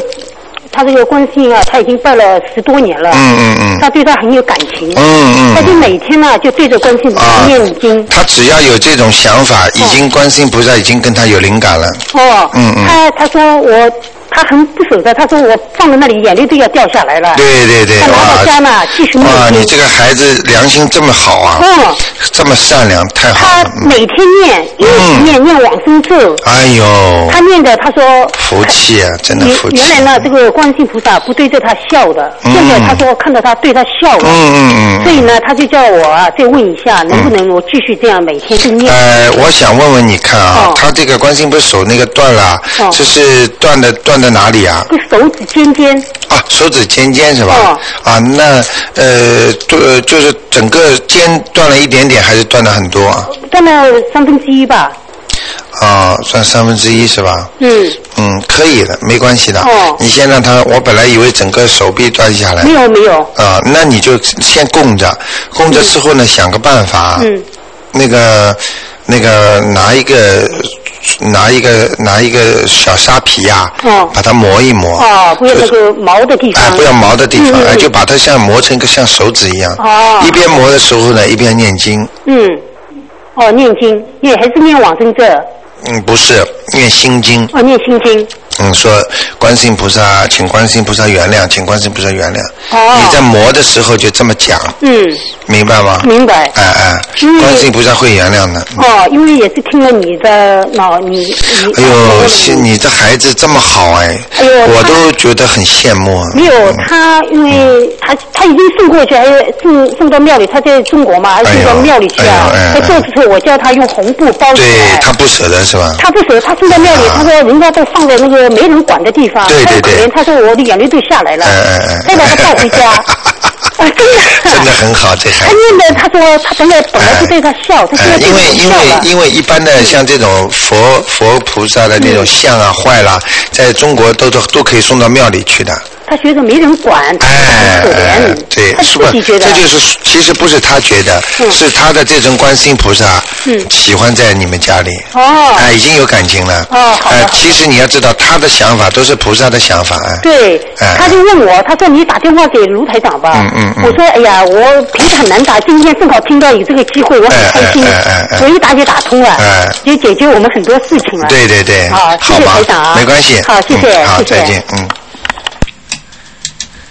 他这个观音啊，他已经拜了十多年了。嗯嗯嗯。他对他很有感情。嗯嗯。他就每天呢，就对着观音念经。他只要有这种想法，已经观音菩萨已经跟他有灵感了。哦。嗯嗯。他他说我。他很不舍得，他说我放在那里，眼泪都要掉下来了。对对对，他拿到家呢，继续念。哇，你这个孩子良心这么好啊！嗯，这么善良，太好了。他每天念，一直念念往生咒。哎呦！他念的，他说福气啊，真的福气。原来呢，这个观世菩萨不对着他笑的，现在他说看到他对他笑了。嗯嗯嗯。所以呢，他就叫我啊，再问一下，能不能我继续这样每天去念？呃，我想问问你看啊，他这个观世不是手那个断了，这是断的断。在哪里啊？手指尖尖。啊，手指尖尖是吧？哦。啊，那呃，就就是整个尖断了一点点，还是断了很多啊？断了三分之一吧。啊，算三分之一是吧？嗯。嗯，可以的，没关系的。哦。你先让他，我本来以为整个手臂断下来。没有没有。啊，那你就先供着，供着之后呢，想个办法。嗯。那个，那个，拿一个。拿一个拿一个小沙皮呀，把它磨一磨。哦，不要那个毛的地方。哎，不要毛的地方，哎，就把它像磨成一个像手指一样。哦。一边磨的时候呢，一边念经。嗯。哦，念经，念还是念往生咒？嗯，不是，念心经。哦，念心经。嗯，说观世音菩萨，请观世音菩萨原谅，请观世音菩萨原谅。哦。你在磨的时候就这么讲。嗯。明白吗？明白。哎哎，观世音菩萨会原谅的。哦，因为也是听了你的脑，你你。哎呦，你这孩子这么好哎！哎呦，我都觉得很羡慕。没有他，因为他他已经送过去，还送送到庙里。他在中国嘛，还送到庙里去啊。他做的时候，我叫他用红布包起来。对他不舍得是吧？他不舍得，他送到庙里，他说人家都放在那个。没人管的地方，对对对，他说我的眼泪都下来了，再把他抱回家，(laughs) 啊，(laughs) 真的，真的很好，这孩子。他念的，他说他本来本来就对他笑，他现在因为因为因为一般的像这种佛佛菩萨的那种像啊坏了，在中国都都都可以送到庙里去的。他觉得没人管，哎，可怜，对，他自己觉得。这就是其实不是他觉得，是他的这尊观世音菩萨喜欢在你们家里。哦。哎，已经有感情了。哦，好哎，其实你要知道，他的想法都是菩萨的想法。对。哎。他就问我，他说你打电话给卢台长吧。嗯嗯嗯。我说哎呀，我平时很难打，今天正好听到有这个机会，我很开心。哎哎哎。我一打就打通了。哎。就解决我们很多事情了。对对对。好，谢谢台长啊。没关系。好，谢谢。好，再见。嗯。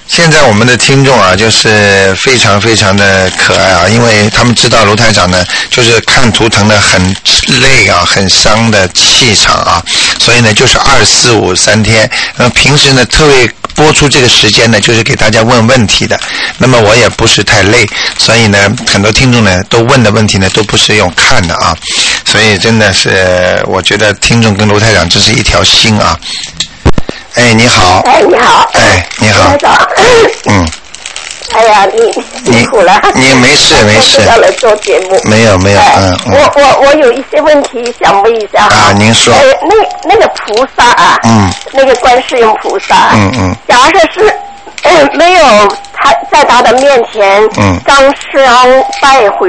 现在我们的听众啊，就是非常非常的可爱啊，因为他们知道卢台长呢，就是看图腾的很累啊，很伤的气场啊，所以呢，就是二四五三天。那么平时呢，特别播出这个时间呢，就是给大家问问题的。那么我也不是太累，所以呢，很多听众呢都问的问题呢，都不是用看的啊，所以真的是我觉得听众跟卢台长这是一条心啊。哎，你好。哎，你好。哎，你好。早。嗯。哎呀，你辛苦了。你没事 (laughs) 没事。要来做节目。没有没有嗯。我我我有一些问题想问一下。啊，您说。哎，那那个菩萨啊。嗯。那个观世音菩萨。嗯嗯。假设是没有他在他的面前。嗯。张香拜会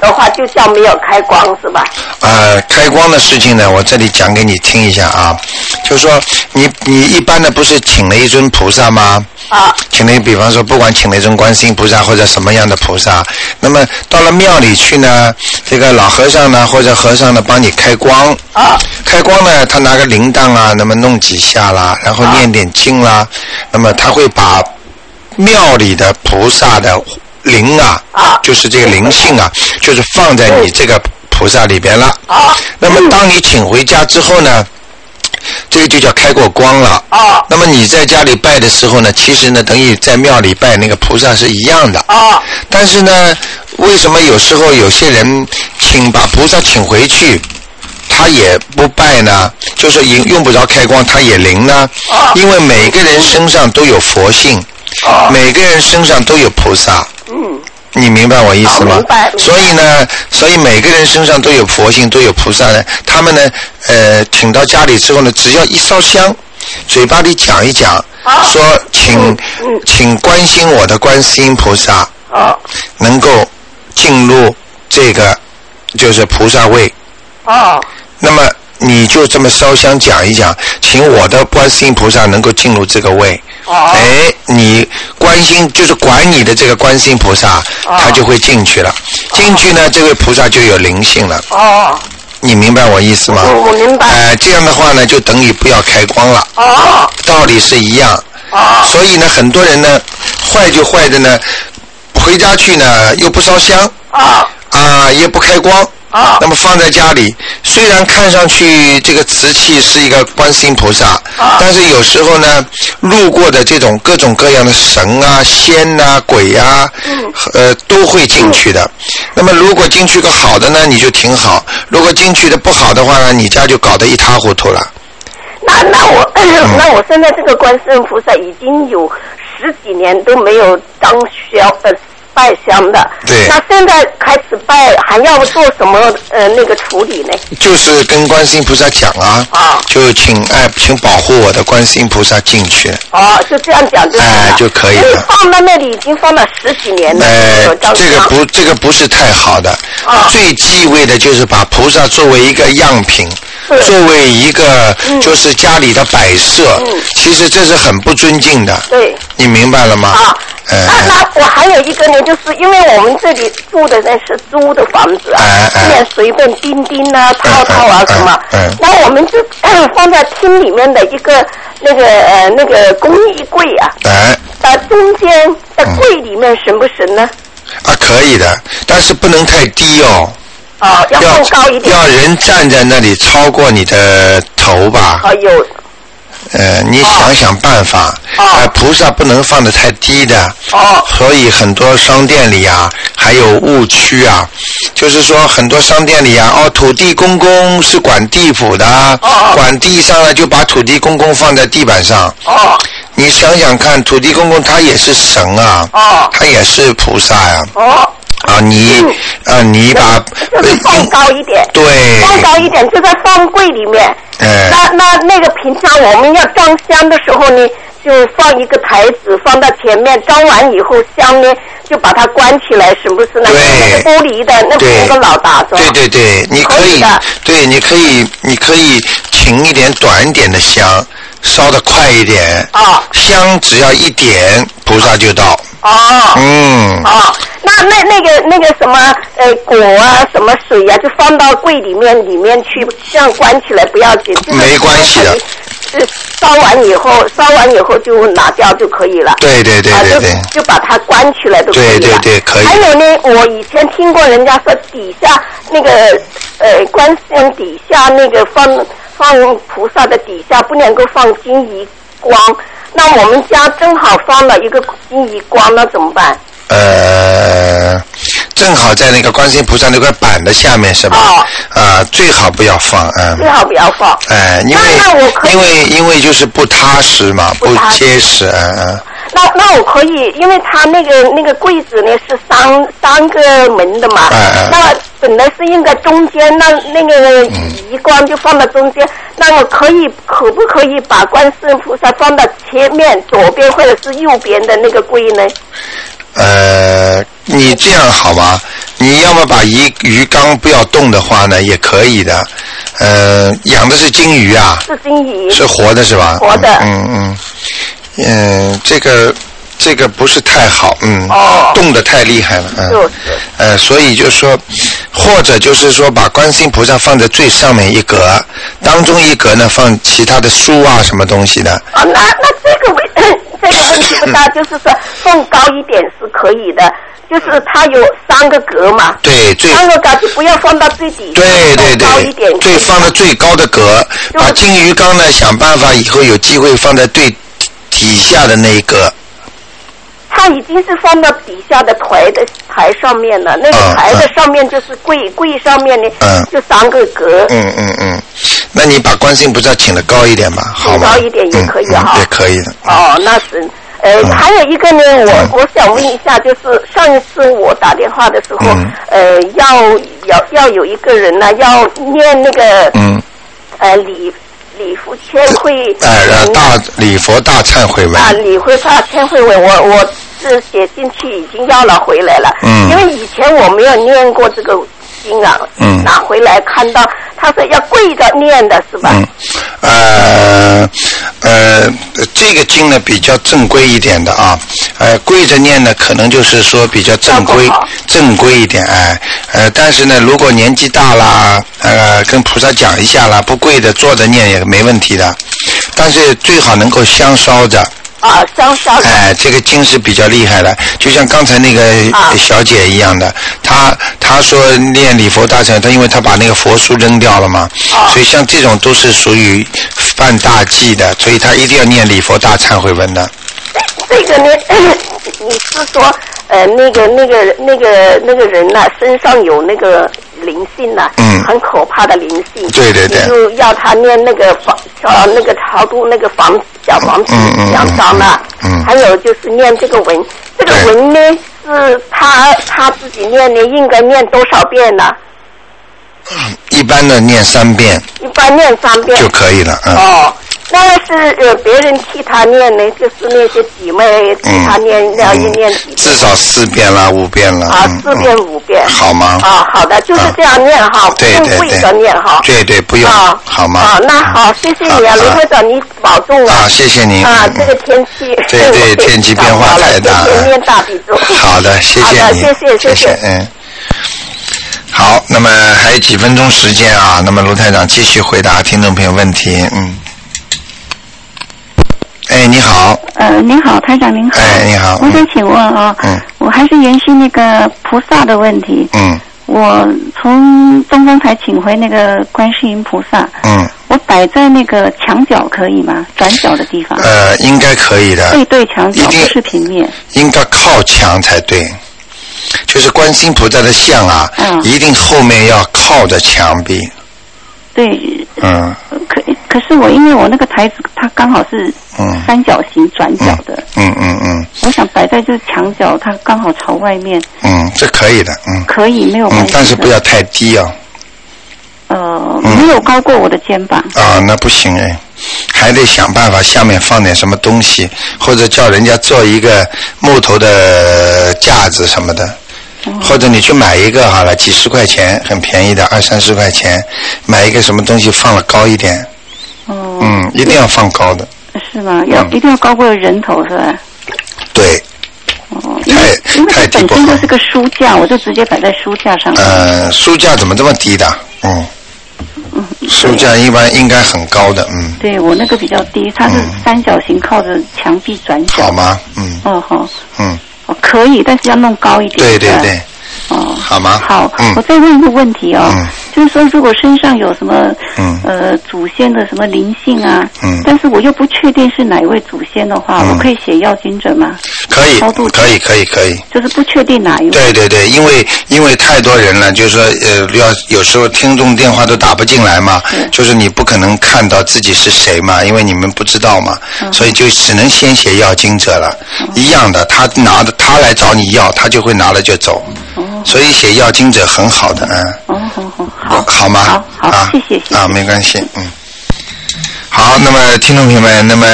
的话，就像没有开光是吧？呃，开光的事情呢，我这里讲给你听一下啊。就是说，你你一般的不是请了一尊菩萨吗？啊。请了，比方说，不管请了一尊观世音菩萨或者什么样的菩萨，那么到了庙里去呢，这个老和尚呢或者和尚呢帮你开光。啊。开光呢，他拿个铃铛啊，那么弄几下啦，然后念点经啦，那么他会把庙里的菩萨的。灵啊，就是这个灵性啊，就是放在你这个菩萨里边了。那么当你请回家之后呢，这个就叫开过光了。啊那么你在家里拜的时候呢，其实呢，等于在庙里拜那个菩萨是一样的。啊但是呢，为什么有时候有些人请把菩萨请回去，他也不拜呢？就是用用不着开光，他也灵呢？因为每个人身上都有佛性，每个人身上都有菩萨。嗯，你明白我意思吗？明白。所以呢，所以每个人身上都有佛性，都有菩萨呢。他们呢，呃，请到家里之后呢，只要一烧香，嘴巴里讲一讲，说请请关心我的观世音菩萨，能够进入这个就是菩萨位。哦。那么你就这么烧香讲一讲，请我的观世音菩萨能够进入这个位。哎，你关心就是管你的这个观世音菩萨，他就会进去了。进去呢，这位菩萨就有灵性了。哦，你明白我意思吗？我明白。哎，这样的话呢，就等于不要开光了。哦，道理是一样。哦，所以呢，很多人呢，坏就坏的呢，回家去呢又不烧香。啊。啊，也不开光。啊，那么放在家里，虽然看上去这个瓷器是一个观世音菩萨，啊，但是有时候呢，路过的这种各种各样的神啊、仙呐、鬼呀，嗯，呃，都会进去的。那么如果进去个好的呢，你就挺好；如果进去的不好的话呢，你家就搞得一塌糊涂了。那那我 (coughs) 那我现在这个观世音菩萨已经有十几年都没有当小呃。拜香的，对，那现在开始拜还要做什么呃那个处理呢？就是跟观世音菩萨讲啊，啊，就请哎，请保护我的观世音菩萨进去。哦，就这样讲就哎就可以了。放在那里已经放了十几年了。哎，这个不这个不是太好的。啊。最忌讳的就是把菩萨作为一个样品，作为一个就是家里的摆设。嗯。其实这是很不尊敬的。对。你明白了吗？啊。那那我还有一个呢，就是因为我们这里住的呢是租的房子啊，里面随便钉钉啊、套套啊什么，那我们就放在厅里面的一个那个呃那个工艺柜啊，啊中间在柜里面行不行呢？啊，可以的，但是不能太低哦。啊，要更高一点。要人站在那里超过你的头吧。啊，有。呃，你想想办法。哦。菩萨不能放的太低的。哦。所以很多商店里啊，还有误区啊，就是说很多商店里啊，哦，土地公公是管地府的。哦。管地上了，就把土地公公放在地板上。哦。你想想看，土地公公他也是神啊。哦。他也是菩萨呀。你啊，你把就是放高一点，对，放高一点就在放柜里面。哎，那那那个平常我们要装香的时候呢，就放一个台子放到前面，装完以后香呢就把它关起来，是不是呢？对，那个玻璃的，那那个老大是吧？对对对，你可以，对，你可以，你可以请一点短一点的香，烧的快一点。啊，香只要一点，菩萨就到。哦，嗯，哦，那那那个那个什么呃果啊什么水呀，就放到柜里面里面去，这样关起来不要紧。没关系的。是烧完以后，烧完以后就拿掉就可以了。对对对对对。就把它关起来都可以了。对对对，可以。还有呢，我以前听过人家说，底下那个呃观世音底下那个放放菩萨的底下不能够放金鱼光。那我们家正好放了一个金鱼光，那怎么办？呃，正好在那个观世音菩萨那块板的下面是吧？哦。啊，最好不要放，嗯。最好不要放。哎，因为因为因为就是不踏实嘛，不结实，嗯嗯。那那我可以，因为他那个那个柜子呢是三三个门的嘛，那本来是应该中间，那那个仪光就放到中间，那我可以可不可以把观世音菩萨放到前面左边或者是右边的那个柜呢？呃，你这样好吧？你要么把鱼鱼缸不要动的话呢，也可以的。呃，养的是金鱼啊？是金鱼。是活的是吧？活的。嗯嗯嗯，这个这个不是太好，嗯，动的太厉害了，嗯。呃，所以就是说，或者就是说，把观世音菩萨放在最上面一格，当中一格呢放其他的书啊，什么东西的。啊，那那这个问 (coughs) 这个问题不大，(coughs) 就是说放高一点是可以的。就是它有三个格嘛，对，三个格就不要放到最底，对对对，高一点，最放到最高的格，把金鱼缸呢想办法以后有机会放在最底下的那一个。它已经是放到底下的台的台上面了，那个台的上面就是柜柜上面的，就三个格。嗯嗯嗯，那你把观世音菩萨请的高一点吧，好吗？高一点也可以哈，也可以的。哦，那是。呃，还有一个呢，我我想问一下，就是上一次我打电话的时候，呃，要要要有一个人呢，要念那个，呃，礼礼佛千会，呃，大礼佛大忏悔文。啊，礼佛大忏悔文，我我是写进去已经要了回来了，嗯。因为以前我没有念过这个。经啊，嗯。拿回来看到，他说要跪着念的是吧？嗯。呃呃，这个经呢比较正规一点的啊，呃，跪着念呢可能就是说比较正规正规一点哎，呃，但是呢，如果年纪大啦，呃，跟菩萨讲一下啦，不跪着坐着念也没问题的，但是最好能够香烧着。啊，香烧。哎，这个经是比较厉害的，就像刚才那个小姐一样的，她她说念礼佛大忏，她因为她把那个佛书扔掉了嘛，所以像这种都是属于犯大忌的，所以她一定要念礼佛大忏悔文的。这个呢，(coughs) 你是说呃那个那个那个那个人呐，身上有那个灵性呐，嗯，很可怕的灵性，对对对，就要他念那个房呃那个超度那个房小房子两张了，嗯，还有就是念这个文，这个文呢是他他自己念的，应该念多少遍呢？一般的念三遍，一般念三遍就可以了，嗯。哦。那要是呃别人替他念呢，就是那些姐妹替他念，要一念几遍？至少四遍啦，五遍了。啊，四遍五遍。好吗？啊，好的，就是这样念哈，不用跪着念哈。对对，不用。好吗？啊，那好，谢谢你啊，卢科长，你保重啊。啊，谢谢您。啊，这个天气。对对，(laughs) 天气变化太大。念大比重。好的，谢谢你。谢谢谢谢。嗯。好，那么还有几分钟时间啊，那么卢台长继续回答听众朋友问题，嗯。哎，你好。呃，您好，台长您好。哎，你好。我想请问啊，嗯，我还是延续那个菩萨的问题。嗯。我从东方台请回那个观世音菩萨。嗯。我摆在那个墙角可以吗？转角的地方。呃，应该可以的。背对墙角，不是平面。应该靠墙才对，就是观世音菩萨的像啊，一定后面要靠着墙壁。对。嗯。可可是我因为我那个台子它刚好是三角形转角的，嗯嗯嗯，我想摆在就是墙角，它刚好朝外面，嗯，这可以的，嗯，可以没有关系，但是不要太低啊，呃，没有高过我的肩膀。啊，那不行哎，还得想办法下面放点什么东西，或者叫人家做一个木头的架子什么的。或者你去买一个好了，几十块钱很便宜的，二三十块钱，买一个什么东西放了高一点。哦。嗯，一定要放高的。是吗？要一定要高过人头是吧？对。哦。太因为它本身就是个书架，我就直接摆在书架上。呃，书架怎么这么低的？嗯。嗯。书架一般应该很高的，嗯。对我那个比较低，它是三角形靠着墙壁转角。好吗？嗯。哦好。嗯。哦，可以，但是要弄高一点。对对对。哦。好吗？好。嗯。我再问一个问题哦。嗯。就是说，如果身上有什么，嗯，呃，祖先的什么灵性啊，嗯，但是我又不确定是哪一位祖先的话，我可以写要经者吗？可以，可以，可以，可以。就是不确定哪一位。对对对，因为因为太多人了，就是说，呃，要有时候听众电话都打不进来嘛，就是你不可能看到自己是谁嘛，因为你们不知道嘛，所以就只能先写要经者了。一样的，他拿的，他来找你要，他就会拿了就走。哦。所以写要经者很好的，嗯。哦，好好好。好吗？好，谢谢，谢谢。啊，没关系，嗯。好，那么听众朋友们，那么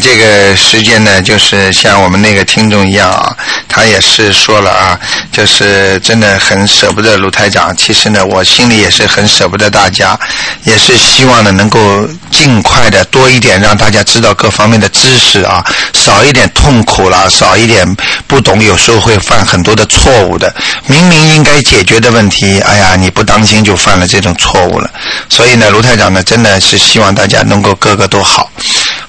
这个时间呢，就是像我们那个听众一样啊，他也是说了啊，就是真的很舍不得卢台长。其实呢，我心里也是很舍不得大家，也是希望呢能够尽快的多一点，让大家知道各方面的知识啊，少一点痛苦了，少一点不懂，有时候会犯很多的错误的。明明应该解决的问题，哎呀，你不当心就犯了这种错误了。所以呢，卢台长呢，真的是希望大家能够个个都好。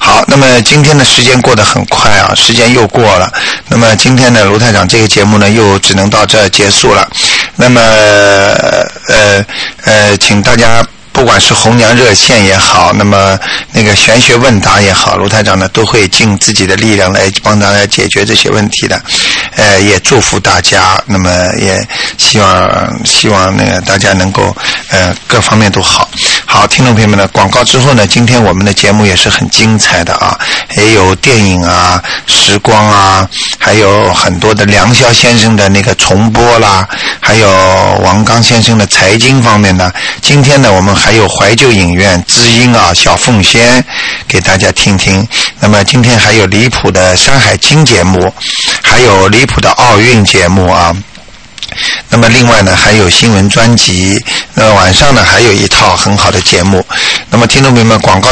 好，那么今天的时间过得很快啊，时间又过了。那么今天呢，卢台长这个节目呢，又只能到这结束了。那么，呃呃，请大家。不管是红娘热线也好，那么那个玄学问答也好，卢台长呢都会尽自己的力量来帮大家解决这些问题的。呃，也祝福大家，那么也希望希望那个大家能够呃各方面都好。好，听众朋友们呢，广告之后呢，今天我们的节目也是很精彩的啊，也有电影啊、时光啊，还有很多的梁霄先生的那个重播啦，还有王刚先生的财经方面呢。今天呢，我们。还有怀旧影院知音啊，小凤仙给大家听听。那么今天还有离谱的《山海经》节目，还有离谱的奥运节目啊。那么另外呢，还有新闻专辑。那晚上呢，还有一套很好的节目。那么听众朋友们，广告。